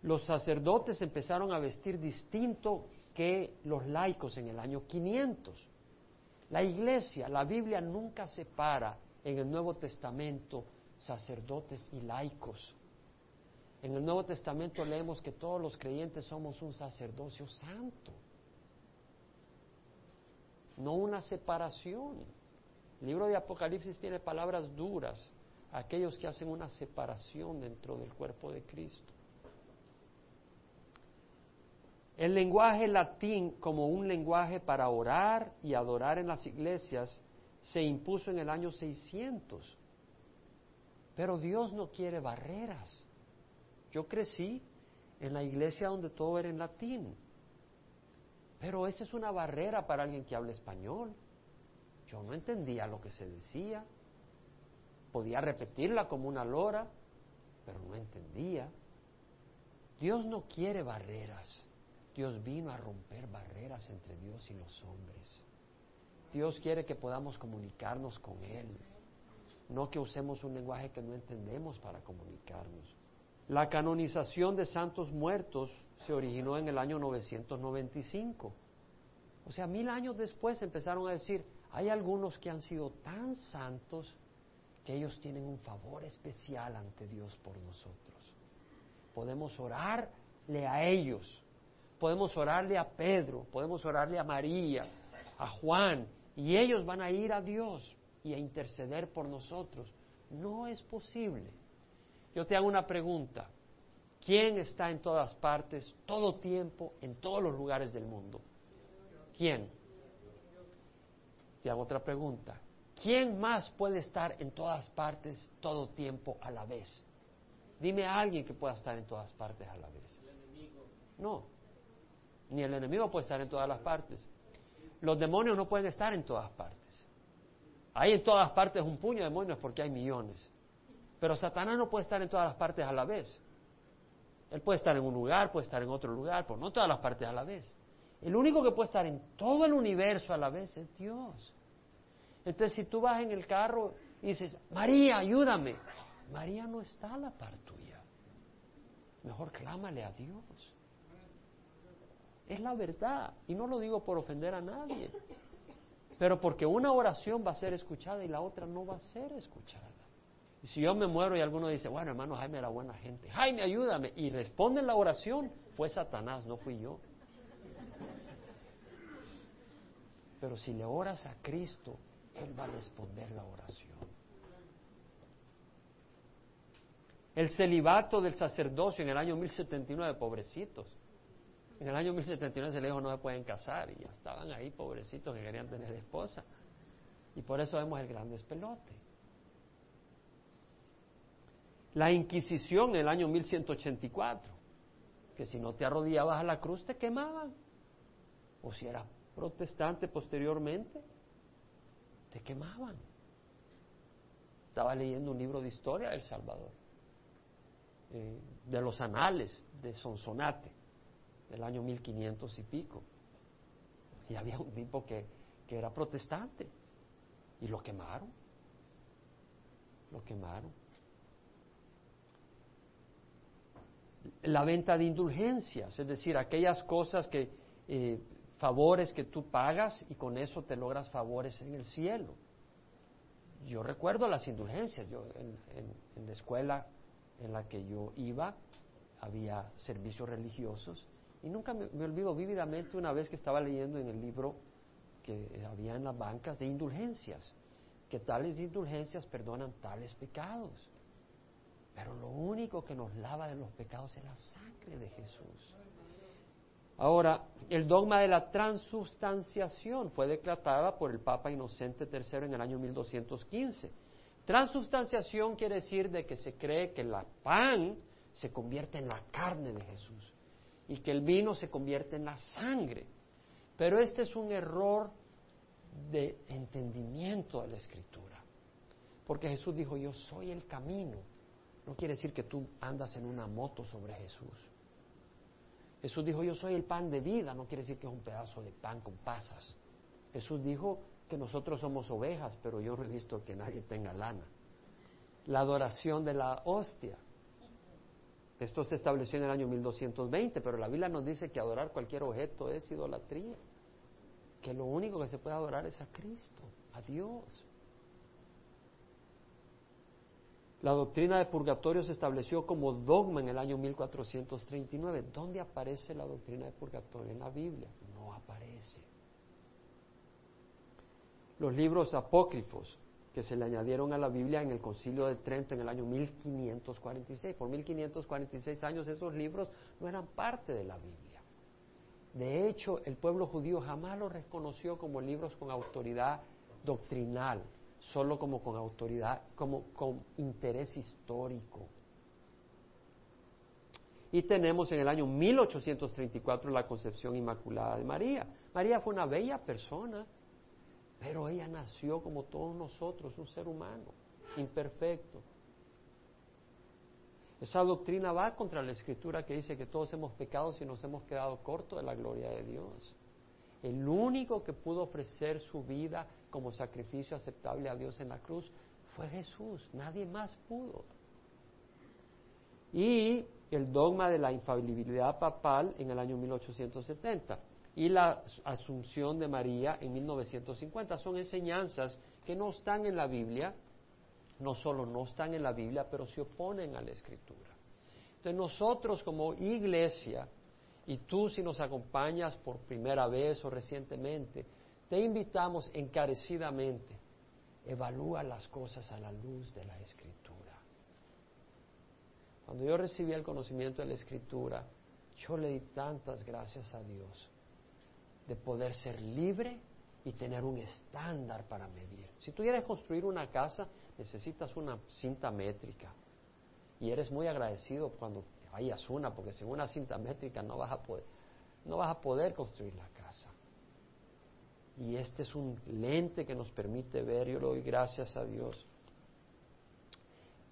los sacerdotes empezaron a vestir distinto que los laicos en el año 500. La iglesia, la Biblia nunca separa en el Nuevo Testamento sacerdotes y laicos. En el Nuevo Testamento leemos que todos los creyentes somos un sacerdocio santo, no una separación. El libro de Apocalipsis tiene palabras duras aquellos que hacen una separación dentro del cuerpo de Cristo. El lenguaje latín como un lenguaje para orar y adorar en las iglesias se impuso en el año 600. Pero Dios no quiere barreras. Yo crecí en la iglesia donde todo era en latín. Pero esa es una barrera para alguien que habla español. Yo no entendía lo que se decía. Podía repetirla como una lora, pero no entendía. Dios no quiere barreras. Dios vino a romper barreras entre Dios y los hombres. Dios quiere que podamos comunicarnos con Él, no que usemos un lenguaje que no entendemos para comunicarnos. La canonización de santos muertos se originó en el año 995. O sea, mil años después empezaron a decir, hay algunos que han sido tan santos que ellos tienen un favor especial ante Dios por nosotros. Podemos orarle a ellos podemos orarle a Pedro, podemos orarle a María, a Juan, y ellos van a ir a Dios. y a interceder por nosotros. No es posible. Yo te hago una pregunta. ¿Quién está en todas partes, todo tiempo, en todos los lugares del mundo? ¿Quién? Te hago otra pregunta. ¿Quién más puede estar en todas partes, todo tiempo, a la vez? Dime a alguien que pueda estar en todas partes a la vez. No. Ni el enemigo puede estar en todas las partes. Los demonios no pueden estar en todas partes. Hay en todas partes un puño de demonios porque hay millones. Pero Satanás no puede estar en todas las partes a la vez. Él puede estar en un lugar, puede estar en otro lugar, pero no todas las partes a la vez. El único que puede estar en todo el universo a la vez es Dios. Entonces, si tú vas en el carro y dices, María, ayúdame, María no está a la par tuya. Mejor clámale a Dios. Es la verdad. Y no lo digo por ofender a nadie. Pero porque una oración va a ser escuchada y la otra no va a ser escuchada. Si yo me muero y alguno dice, bueno, hermano Jaime era buena gente, Jaime, ayúdame, y responde la oración, fue Satanás, no fui yo. Pero si le oras a Cristo, Él va a responder la oración. El celibato del sacerdocio en el año 1079, pobrecitos. En el año 1079 se le dijo no se pueden casar y ya estaban ahí pobrecitos que querían tener esposa. Y por eso vemos el gran despelote. La Inquisición en el año 1184, que si no te arrodillabas a la cruz te quemaban. O si eras protestante posteriormente, te quemaban. Estaba leyendo un libro de historia de El Salvador, eh, de los anales de Sonsonate del año 1500 y pico. Y había un tipo que, que era protestante y lo quemaron. Lo quemaron. La venta de indulgencias, es decir, aquellas cosas que, eh, favores que tú pagas y con eso te logras favores en el cielo. Yo recuerdo las indulgencias, yo en, la escuela en la que yo iba había servicios religiosos y nunca me, olvido vívidamente una vez que estaba leyendo en el libro que había en las bancas de indulgencias, que tales indulgencias perdonan tales pecados. Pero lo único que nos lava de los pecados es la sangre de Jesús. Ahora, el dogma de la transubstanciación fue declarada por el Papa Inocente III en el año 1215. Transubstanciación quiere decir de que se cree que el pan se convierte en la carne de Jesús y que el vino se convierte en la sangre. Pero este es un error de entendimiento de la escritura. Porque Jesús dijo, yo soy el camino. No quiere decir que tú andas en una moto sobre Jesús. Jesús dijo, yo soy el pan de vida. No quiere decir que es un pedazo de pan con pasas. Jesús dijo que nosotros somos ovejas, pero yo no he visto que nadie tenga lana. La adoración de la hostia. Esto se estableció en el año 1220, pero la Biblia nos dice que adorar cualquier objeto es idolatría, que lo único que se puede adorar es a Cristo, a Dios. La doctrina de purgatorio se estableció como dogma en el año 1439. ¿Dónde aparece la doctrina de purgatorio? En la Biblia. No aparece. Los libros apócrifos que se le añadieron a la Biblia en el Concilio de Trento en el año 1546. Por 1546 años esos libros no eran parte de la Biblia. De hecho, el pueblo judío jamás los reconoció como libros con autoridad doctrinal, solo como con autoridad, como con interés histórico. Y tenemos en el año 1834 la concepción inmaculada de María. María fue una bella persona, pero ella nació como todos nosotros, un ser humano, imperfecto. Esa doctrina va contra la escritura que dice que todos hemos pecado y nos hemos quedado cortos de la gloria de Dios. El único que pudo ofrecer su vida como sacrificio aceptable a Dios en la cruz fue Jesús, nadie más pudo. Y el dogma de la infalibilidad papal en el año 1870 y la asunción de María en 1950. Son enseñanzas que no están en la Biblia, no solo no están en la Biblia, pero se oponen a la Escritura. Entonces nosotros como iglesia, y tú si nos acompañas por primera vez o recientemente, te invitamos encarecidamente Evalúa las cosas a la luz de la Escritura. Cuando yo recibí el conocimiento de la Escritura, yo le di tantas gracias a Dios de poder ser libre y tener un estándar para medir. Si tú quieres construir una casa, necesitas una cinta métrica. Y eres muy agradecido cuando hayas una, porque sin una cinta métrica no vas a poder, no vas a poder construir la casa. Y este es un lente que nos permite ver, yo le doy gracias a Dios.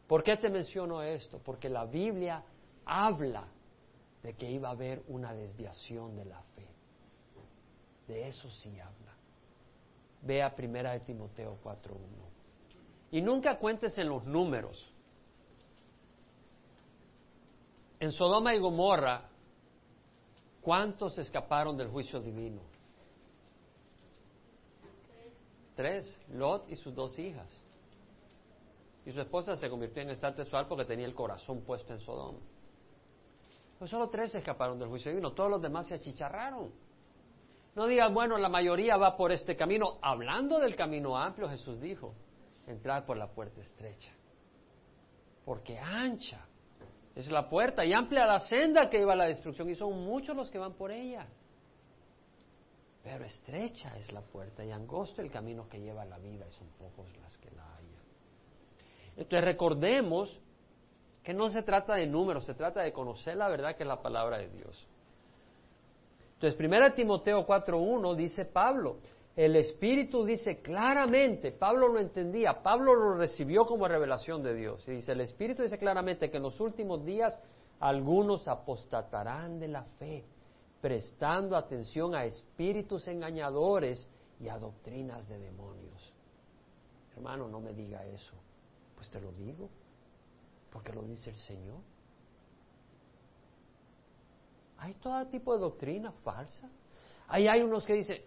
¿Por qué te menciono esto? Porque la Biblia habla de que iba a haber una desviación de la fe. De eso sí habla. Vea primera de Timoteo 4.1. Y nunca cuentes en los números. En Sodoma y Gomorra, ¿cuántos escaparon del juicio divino? Tres, Lot y sus dos hijas. Y su esposa se convirtió en estado sexual porque tenía el corazón puesto en Sodoma. Pues solo tres escaparon del juicio divino, todos los demás se achicharraron. No digas, bueno, la mayoría va por este camino. Hablando del camino amplio, Jesús dijo, entrar por la puerta estrecha. Porque ancha es la puerta y amplia la senda que lleva a la destrucción y son muchos los que van por ella. Pero estrecha es la puerta y angosto el camino que lleva a la vida y son pocos las que la hallan. Entonces recordemos que no se trata de números, se trata de conocer la verdad que es la palabra de Dios. Entonces, 1 Timoteo 4.1 dice Pablo, el Espíritu dice claramente, Pablo lo entendía, Pablo lo recibió como revelación de Dios. Y dice, el Espíritu dice claramente que en los últimos días algunos apostatarán de la fe prestando atención a espíritus engañadores y a doctrinas de demonios. Hermano, no me diga eso. Pues te lo digo, porque lo dice el Señor. Hay todo tipo de doctrina falsa. Ahí hay unos que dicen,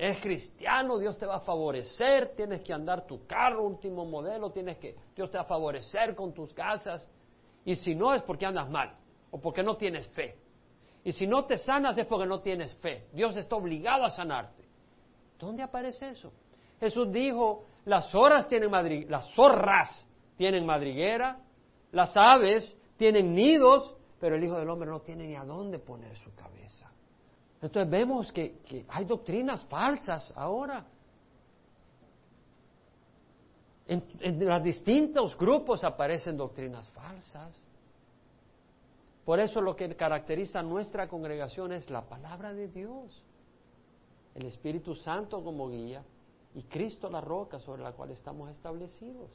es cristiano, Dios te va a favorecer, tienes que andar tu carro último modelo, tienes que, Dios te va a favorecer con tus casas. Y si no es porque andas mal o porque no tienes fe. Y si no te sanas es porque no tienes fe. Dios está obligado a sanarte. ¿Dónde aparece eso? Jesús dijo, las horas tienen las zorras tienen madriguera, las aves tienen nidos, pero el Hijo del Hombre no tiene ni a dónde poner su cabeza. Entonces vemos que, hay doctrinas falsas ahora. En, en los distintos grupos aparecen doctrinas falsas. Por eso lo que caracteriza a nuestra congregación es la palabra de Dios, el Espíritu Santo como guía y Cristo la roca sobre la cual estamos establecidos.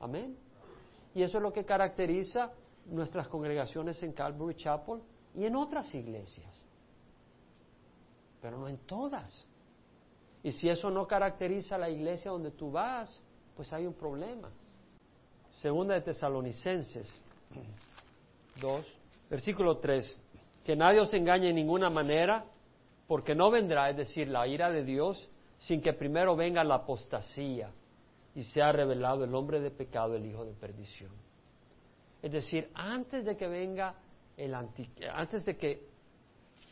Amén. Y eso es lo que caracteriza nuestras congregaciones en Calvary Chapel y en otras iglesias, pero no en todas. Y si eso no caracteriza la iglesia donde tú vas, pues hay un problema. Segunda de Tesalonicenses 2, Versículo 3. Que nadie os engañe en ninguna manera, porque no vendrá, es decir, la ira de Dios, sin que primero venga la apostasía y sea revelado el hombre de pecado, el hijo de perdición. Es decir, antes de que venga el antes de que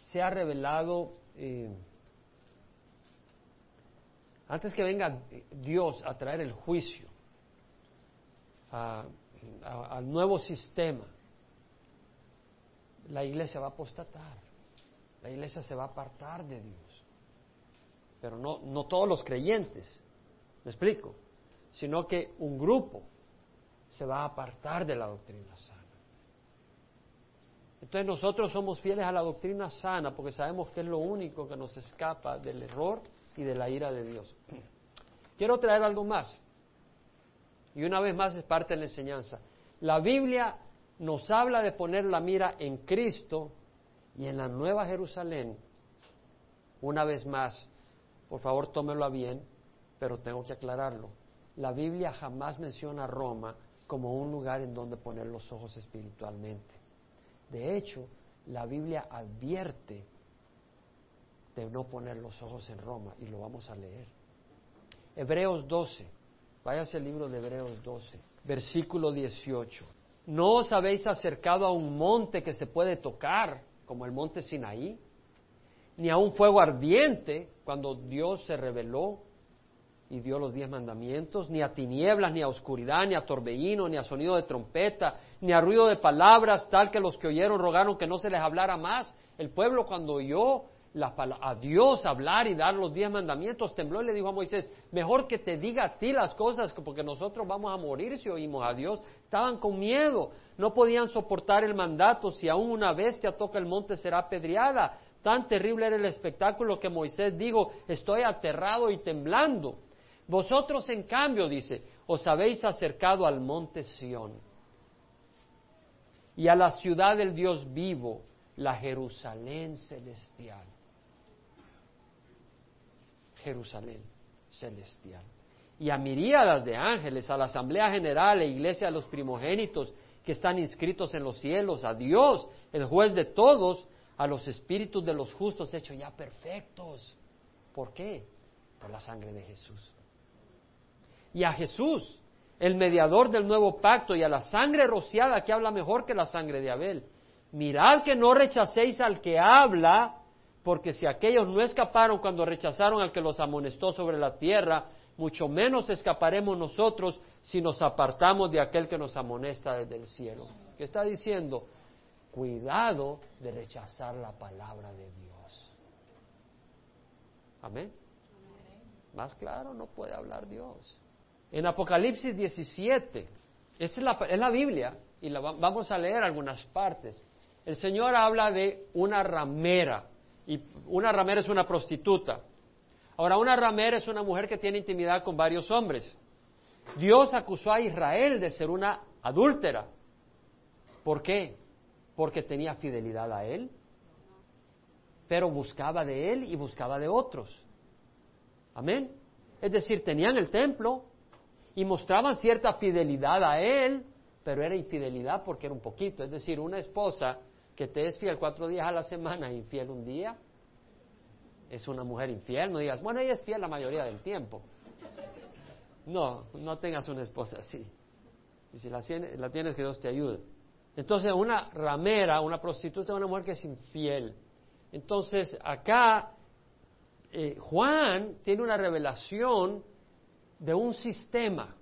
sea revelado, eh, antes que venga Dios a traer el juicio al nuevo sistema, la iglesia va a apostatar, la iglesia se va a apartar de Dios. Pero no, no todos los creyentes, me explico, sino que un grupo se va a apartar de la doctrina sana. Entonces nosotros somos fieles a la doctrina sana porque sabemos que es lo único que nos escapa del error y de la ira de Dios. Quiero traer algo más. Y una vez más es parte de la enseñanza. La Biblia nos habla de poner la mira en Cristo y en la Nueva Jerusalén. Una vez más, por favor tómelo a bien, pero tengo que aclararlo. La Biblia jamás menciona Roma como un lugar en donde poner los ojos espiritualmente. De hecho, la Biblia advierte de no poner los ojos en Roma y lo vamos a leer. Hebreos 12, váyase al libro de Hebreos 12, versículo 18. ¿No os habéis acercado a un monte que se puede tocar, como el monte Sinaí? Ni a un fuego ardiente, cuando Dios se reveló y dio los diez mandamientos, ni a tinieblas, ni a oscuridad, ni a torbellino, ni a sonido de trompeta, ni a ruido de palabras, tal que los que oyeron rogaron que no se les hablara más. El pueblo cuando oyó a Dios hablar y dar los diez mandamientos, tembló y le dijo a Moisés, mejor que te diga a ti las cosas, porque nosotros vamos a morir si oímos a Dios. Estaban con miedo, no podían soportar el mandato, si aún una bestia toca el monte será apedreada. Tan terrible era el espectáculo que Moisés dijo, estoy aterrado y temblando. Vosotros, en cambio, dice, os habéis acercado al monte Sión y a la ciudad del Dios vivo, la Jerusalén celestial Jerusalén celestial. Y a miríadas de ángeles, a la Asamblea General e Iglesia de los primogénitos que están inscritos en los cielos, a Dios, el juez de todos, a los espíritus de los justos hechos ya perfectos. ¿Por qué? Por la sangre de Jesús. Y a Jesús, el mediador del nuevo pacto, y a la sangre rociada que habla mejor que la sangre de Abel. Mirad que no rechacéis al que habla, porque si aquellos no escaparon cuando rechazaron al que los amonestó sobre la tierra, mucho menos escaparemos nosotros si nos apartamos de aquel que nos amonesta desde el cielo. ¿Qué está diciendo? Cuidado de rechazar la palabra de Dios. Amén. Más claro no puede hablar Dios. En Apocalipsis 17, esta es la, es la Biblia, y vamos a leer algunas partes. El Señor habla de una ramera y una ramera es una prostituta. Ahora, una ramera es una mujer que tiene intimidad con varios hombres. Dios acusó a Israel de ser una adúltera. ¿Por qué? Porque tenía fidelidad a él, pero buscaba de él y buscaba de otros. Amén. Es decir, tenían el templo y mostraban cierta fidelidad a él, pero era infidelidad porque era un poquito. Es decir, una esposa que te es fiel cuatro días a la semana, infiel un día, es una mujer infiel. No digas, bueno, ella es fiel la mayoría del tiempo. No, no tengas una esposa así. Y si la, la tienes, que Dios te ayude. Entonces, una ramera, una prostituta, una mujer que es infiel. Entonces, acá eh, Juan tiene una revelación de un sistema,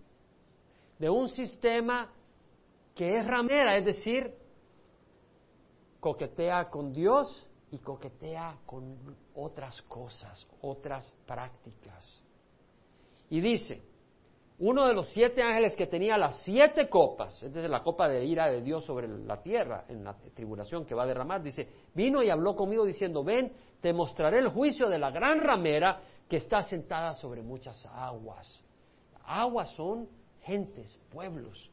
de un sistema que es ramera, es decir, coquetea con Dios y coquetea con otras cosas, otras prácticas. Y dice, uno de los siete ángeles que tenía las siete copas, es decir, la copa de ira de Dios sobre la tierra, en la tribulación que va a derramar, dice, vino y habló conmigo diciendo, ven, te mostraré el juicio de la gran ramera que está sentada sobre muchas aguas. Aguas son gentes, pueblos.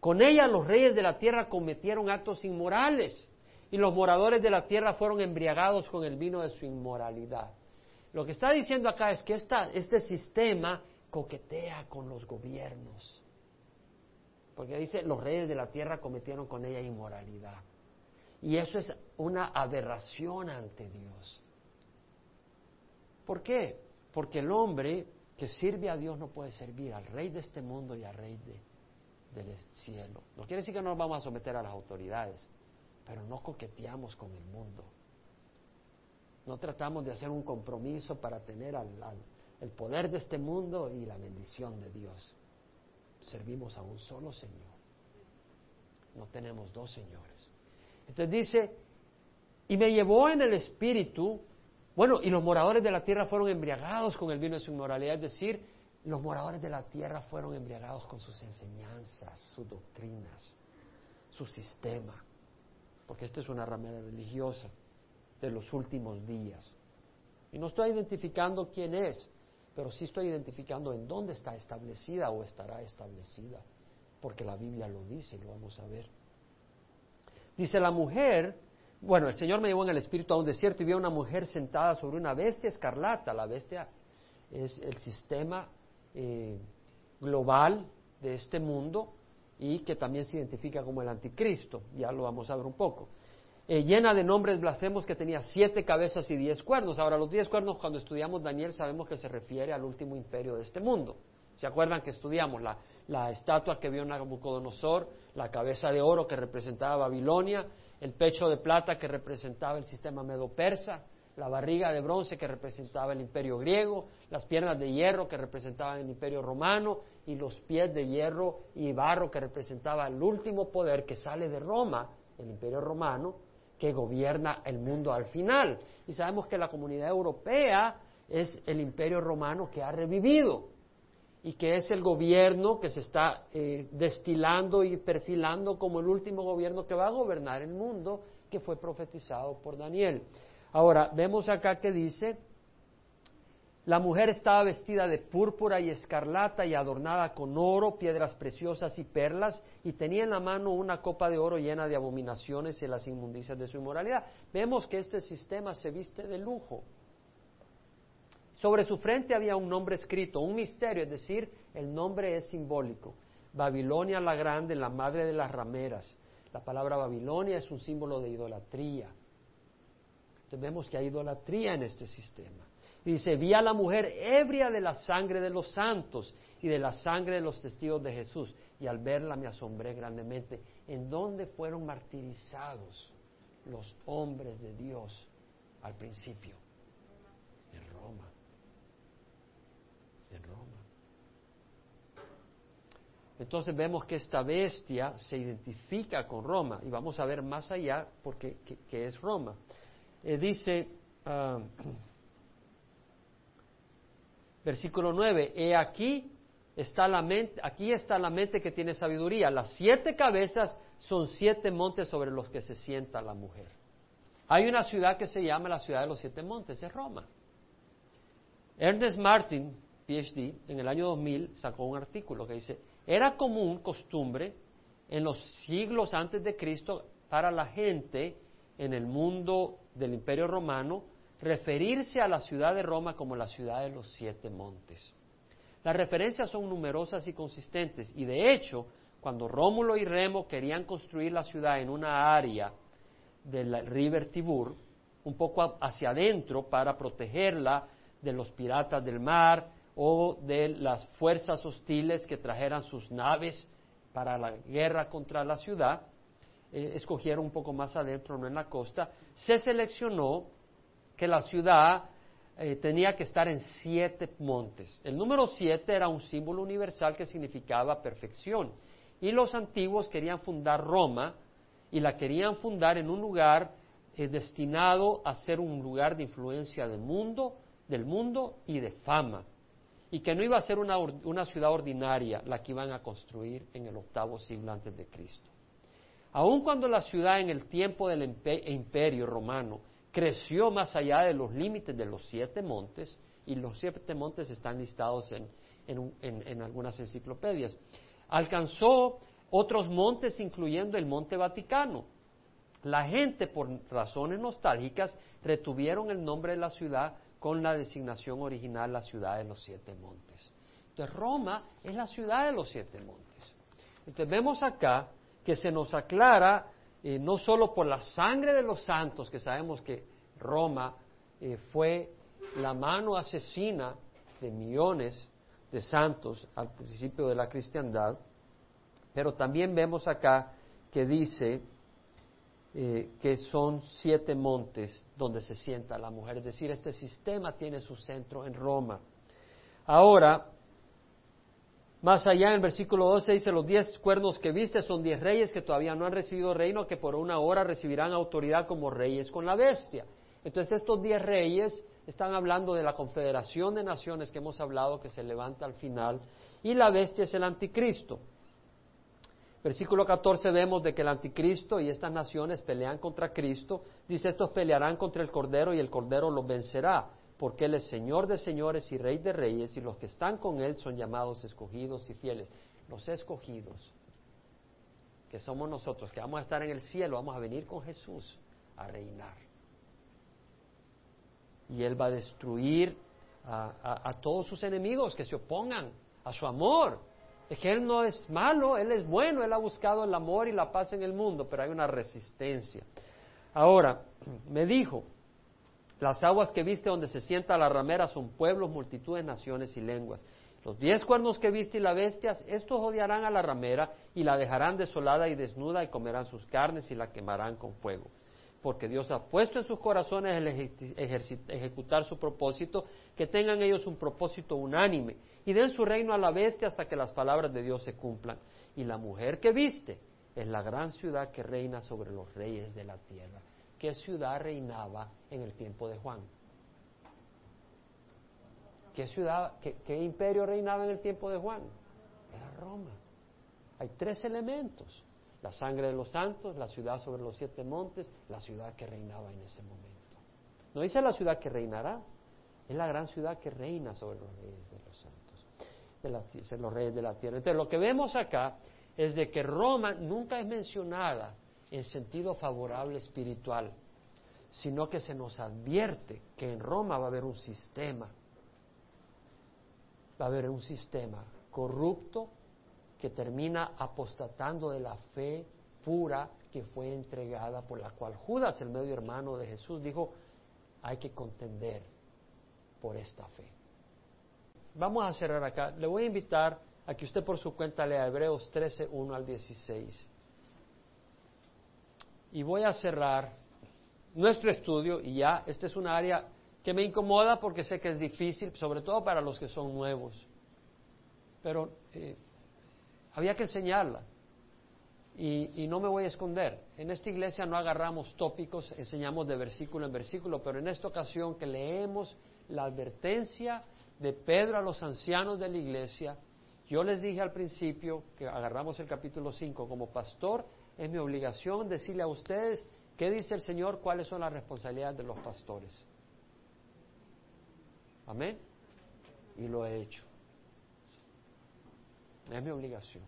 Con ella los reyes de la tierra cometieron actos inmorales y los moradores de la tierra fueron embriagados con el vino de su inmoralidad. Lo que está diciendo acá es que este sistema coquetea con los gobiernos. Porque dice, los reyes de la tierra cometieron con ella inmoralidad. Y eso es una aberración ante Dios. ¿Por qué? Porque el hombre que sirve a Dios no puede servir al rey de este mundo y al rey del cielo. No quiere decir que no nos vamos a someter a las autoridades, pero no coqueteamos con el mundo. No tratamos de hacer un compromiso para tener el poder de este mundo y la bendición de Dios. Servimos a un solo Señor. No tenemos dos señores. Entonces dice, y me llevó en el espíritu, bueno, y los moradores de la tierra fueron embriagados con el vino de su inmoralidad, es decir, los moradores de la tierra fueron embriagados con sus enseñanzas, sus doctrinas, su sistema porque esta es una ramera religiosa de los últimos días. Y no estoy identificando quién es, pero sí estoy identificando en dónde está establecida o estará establecida, porque la Biblia lo dice y lo vamos a ver. Dice la mujer, bueno, el Señor me llevó en el espíritu a un desierto y vi a una mujer sentada sobre una bestia escarlata. La bestia es el sistema eh, global de este mundo y que también se identifica como el anticristo, ya lo vamos a ver un poco. Eh, llena de nombres blasfemos que tenía siete cabezas y diez cuernos. Ahora, los diez cuernos, cuando estudiamos Daniel, sabemos que se refiere al último imperio de este mundo. ¿Se acuerdan que estudiamos la, la estatua que vio Nabucodonosor, la cabeza de oro que representaba Babilonia, el pecho de plata que representaba el sistema medo-persa, la barriga de bronce que representaba el imperio griego, las piernas de hierro que representaban el imperio romano y los pies de hierro y barro que representaba el último poder que sale de Roma, el imperio romano, que gobierna el mundo al final. Y sabemos que la comunidad europea es el imperio romano que ha revivido y que es el gobierno que se está eh, destilando y perfilando como el último gobierno que va a gobernar el mundo, que fue profetizado por Daniel. Ahora, vemos acá que dice, la mujer estaba vestida de púrpura y escarlata y adornada con oro, piedras preciosas y perlas, y tenía en la mano una copa de oro llena de abominaciones y las inmundicias de su inmoralidad. Vemos que este sistema se viste de lujo. Sobre su frente había un nombre escrito, un misterio, es decir, el nombre es simbólico. Babilonia la Grande, la madre de las rameras. La palabra Babilonia es un símbolo de idolatría. Entonces vemos que hay idolatría en este sistema. Dice, vi a la mujer ebria de la sangre de los santos y de la sangre de los testigos de Jesús. Y al verla me asombré grandemente. ¿En dónde fueron martirizados los hombres de Dios al principio? En Roma. En Roma. Entonces vemos que esta bestia se identifica con Roma y vamos a ver más allá porque que, es Roma. Eh, dice, ah, versículo 9, he aquí está la mente, aquí está la mente que tiene sabiduría. Las siete cabezas son siete montes sobre los que se sienta la mujer. Hay una ciudad que se llama la ciudad de los siete montes, es Roma. Ernest Martin, PhD, en el año 2000 sacó un artículo que dice, era común costumbre en los siglos antes de Cristo para la gente en el mundo del Imperio Romano referirse a la ciudad de Roma como la ciudad de los siete montes. Las referencias son numerosas y consistentes y de hecho, cuando Rómulo y Remo querían construir la ciudad en una área del River Tibur, un poco hacia adentro para protegerla de los piratas del mar o de las fuerzas hostiles que trajeran sus naves para la guerra contra la ciudad, eh, escogieron un poco más adentro, no en la costa, se seleccionó que la ciudad eh, tenía que estar en siete montes. El número siete era un símbolo universal que significaba perfección. Y los antiguos querían fundar Roma y la querían fundar en un lugar eh, destinado a ser un lugar de influencia del mundo, del mundo y de fama. Y que no iba a ser una, una ciudad ordinaria la que iban a construir en el octavo siglo antes de Cristo. Aun cuando la ciudad en el tiempo del imperio romano creció más allá de los límites de los siete montes, y los siete montes están listados en, algunas enciclopedias. Alcanzó otros montes, incluyendo el Monte Vaticano. La gente, por razones nostálgicas, retuvieron el nombre de la ciudad con la designación original, la ciudad de los siete montes. Entonces, Roma es la ciudad de los siete montes. Entonces, vemos acá que se nos aclara eh, no solo por la sangre de los santos, que sabemos que Roma eh, fue la mano asesina de millones de santos al principio de la cristiandad, pero también vemos acá que dice eh, que son siete montes donde se sienta la mujer, es decir, este sistema tiene su centro en Roma. Ahora, más allá en el versículo 12 dice, los diez cuernos que viste son diez reyes que todavía no han recibido reino, que por una hora recibirán autoridad como reyes con la bestia. Entonces estos diez reyes están hablando de la confederación de naciones que hemos hablado que se levanta al final, y la bestia es el anticristo. Versículo 14 vemos de que el anticristo y estas naciones pelean contra Cristo. Dice, estos pelearán contra el Cordero y el Cordero los vencerá porque Él es Señor de señores y Rey de reyes, y los que están con Él son llamados escogidos y fieles. Los escogidos, que somos nosotros, que vamos a estar en el cielo, vamos a venir con Jesús a reinar. Y Él va a destruir a, todos sus enemigos que se opongan a su amor. Es que Él no es malo, Él es bueno, Él ha buscado el amor y la paz en el mundo, pero hay una resistencia. Ahora, me dijo, las aguas que viste donde se sienta la ramera son pueblos, multitudes, naciones y lenguas. Los diez cuernos que viste y la bestias, estos odiarán a la ramera y la dejarán desolada y desnuda y comerán sus carnes y la quemarán con fuego. Porque Dios ha puesto en sus corazones el ejecutar su propósito, que tengan ellos un propósito unánime y den su reino a la bestia hasta que las palabras de Dios se cumplan. Y la mujer que viste es la gran ciudad que reina sobre los reyes de la tierra. ¿Qué ciudad reinaba en el tiempo de Juan? ¿Qué ciudad, qué, imperio reinaba en el tiempo de Juan? Era Roma. Hay tres elementos. La sangre de los santos, la ciudad sobre los siete montes, la ciudad que reinaba en ese momento. No dice la ciudad que reinará, es la gran ciudad que reina sobre los reyes de los santos, de los reyes de la tierra. Entonces, lo que vemos acá es de que Roma nunca es mencionada en sentido favorable espiritual, sino que se nos advierte que en Roma va a haber un sistema, va a haber un sistema corrupto que termina apostatando de la fe pura que fue entregada por la cual Judas, el medio hermano de Jesús, dijo, hay que contender por esta fe. Vamos a cerrar acá. Le voy a invitar a que usted por su cuenta lea Hebreos 13, 1 al 16. Y voy a cerrar nuestro estudio y ya, esta es un área que me incomoda porque sé que es difícil, sobre todo para los que son nuevos. Pero eh, había que enseñarla. Y, y, no me voy a esconder. En esta iglesia no agarramos tópicos, enseñamos de versículo en versículo, pero en esta ocasión que leemos la advertencia de Pedro a los ancianos de la iglesia, yo les dije al principio que agarramos el capítulo 5 como pastor, es mi obligación decirle a ustedes qué dice el Señor, cuáles son las responsabilidades de los pastores. Amén. Y lo he hecho. Es mi obligación.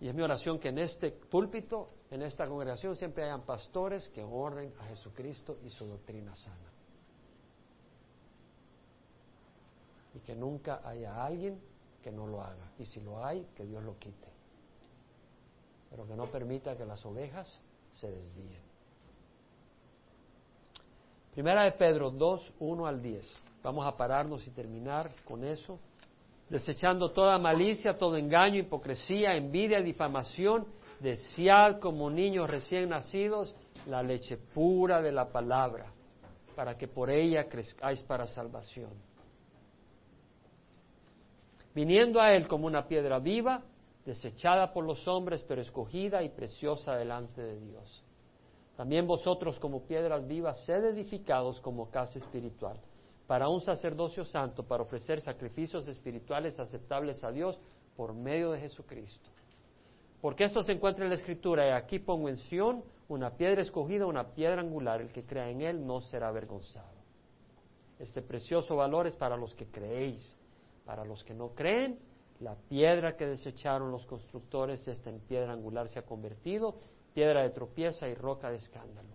Y es mi oración que en este púlpito, en esta congregación, siempre hayan pastores que honren a Jesucristo y su doctrina sana. y que nunca haya alguien que no lo haga. Y si lo hay, que Dios lo quite. Pero que no permita que las ovejas se desvíen. Primera de Pedro 2, 1 al 10. Vamos a pararnos y terminar con eso. Desechando toda malicia, todo engaño, hipocresía, envidia, difamación, desead como niños recién nacidos la leche pura de la palabra, para que por ella crezcáis para salvación. Viniendo a él como una piedra viva, desechada por los hombres, pero escogida y preciosa delante de Dios. También vosotros como piedras vivas, sed edificados como casa espiritual, para un sacerdocio santo, para ofrecer sacrificios espirituales aceptables a Dios por medio de Jesucristo. Porque esto se encuentra en la Escritura, y aquí pongo en Sión una piedra escogida, una piedra angular, el que crea en él no será avergonzado. Este precioso valor es para los que creéis para los que no creen, la piedra que desecharon los constructores, esta en piedra angular se ha convertido, piedra de tropieza y roca de escándalo.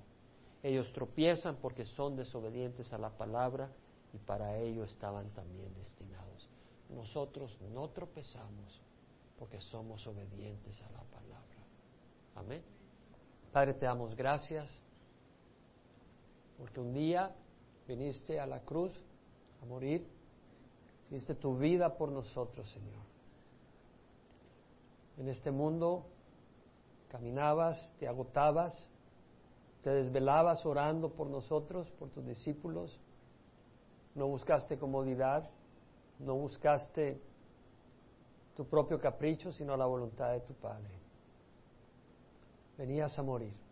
Ellos tropiezan porque son desobedientes a la palabra y para ello estaban también destinados. Nosotros no tropezamos porque somos obedientes a la palabra. Amén. Padre, te damos gracias porque un día viniste a la cruz a morir Diste tu vida por nosotros, Señor. En este mundo caminabas, te agotabas, te desvelabas orando por nosotros, por tus discípulos. No buscaste comodidad, no buscaste tu propio capricho, sino la voluntad de tu Padre. Venías a morir.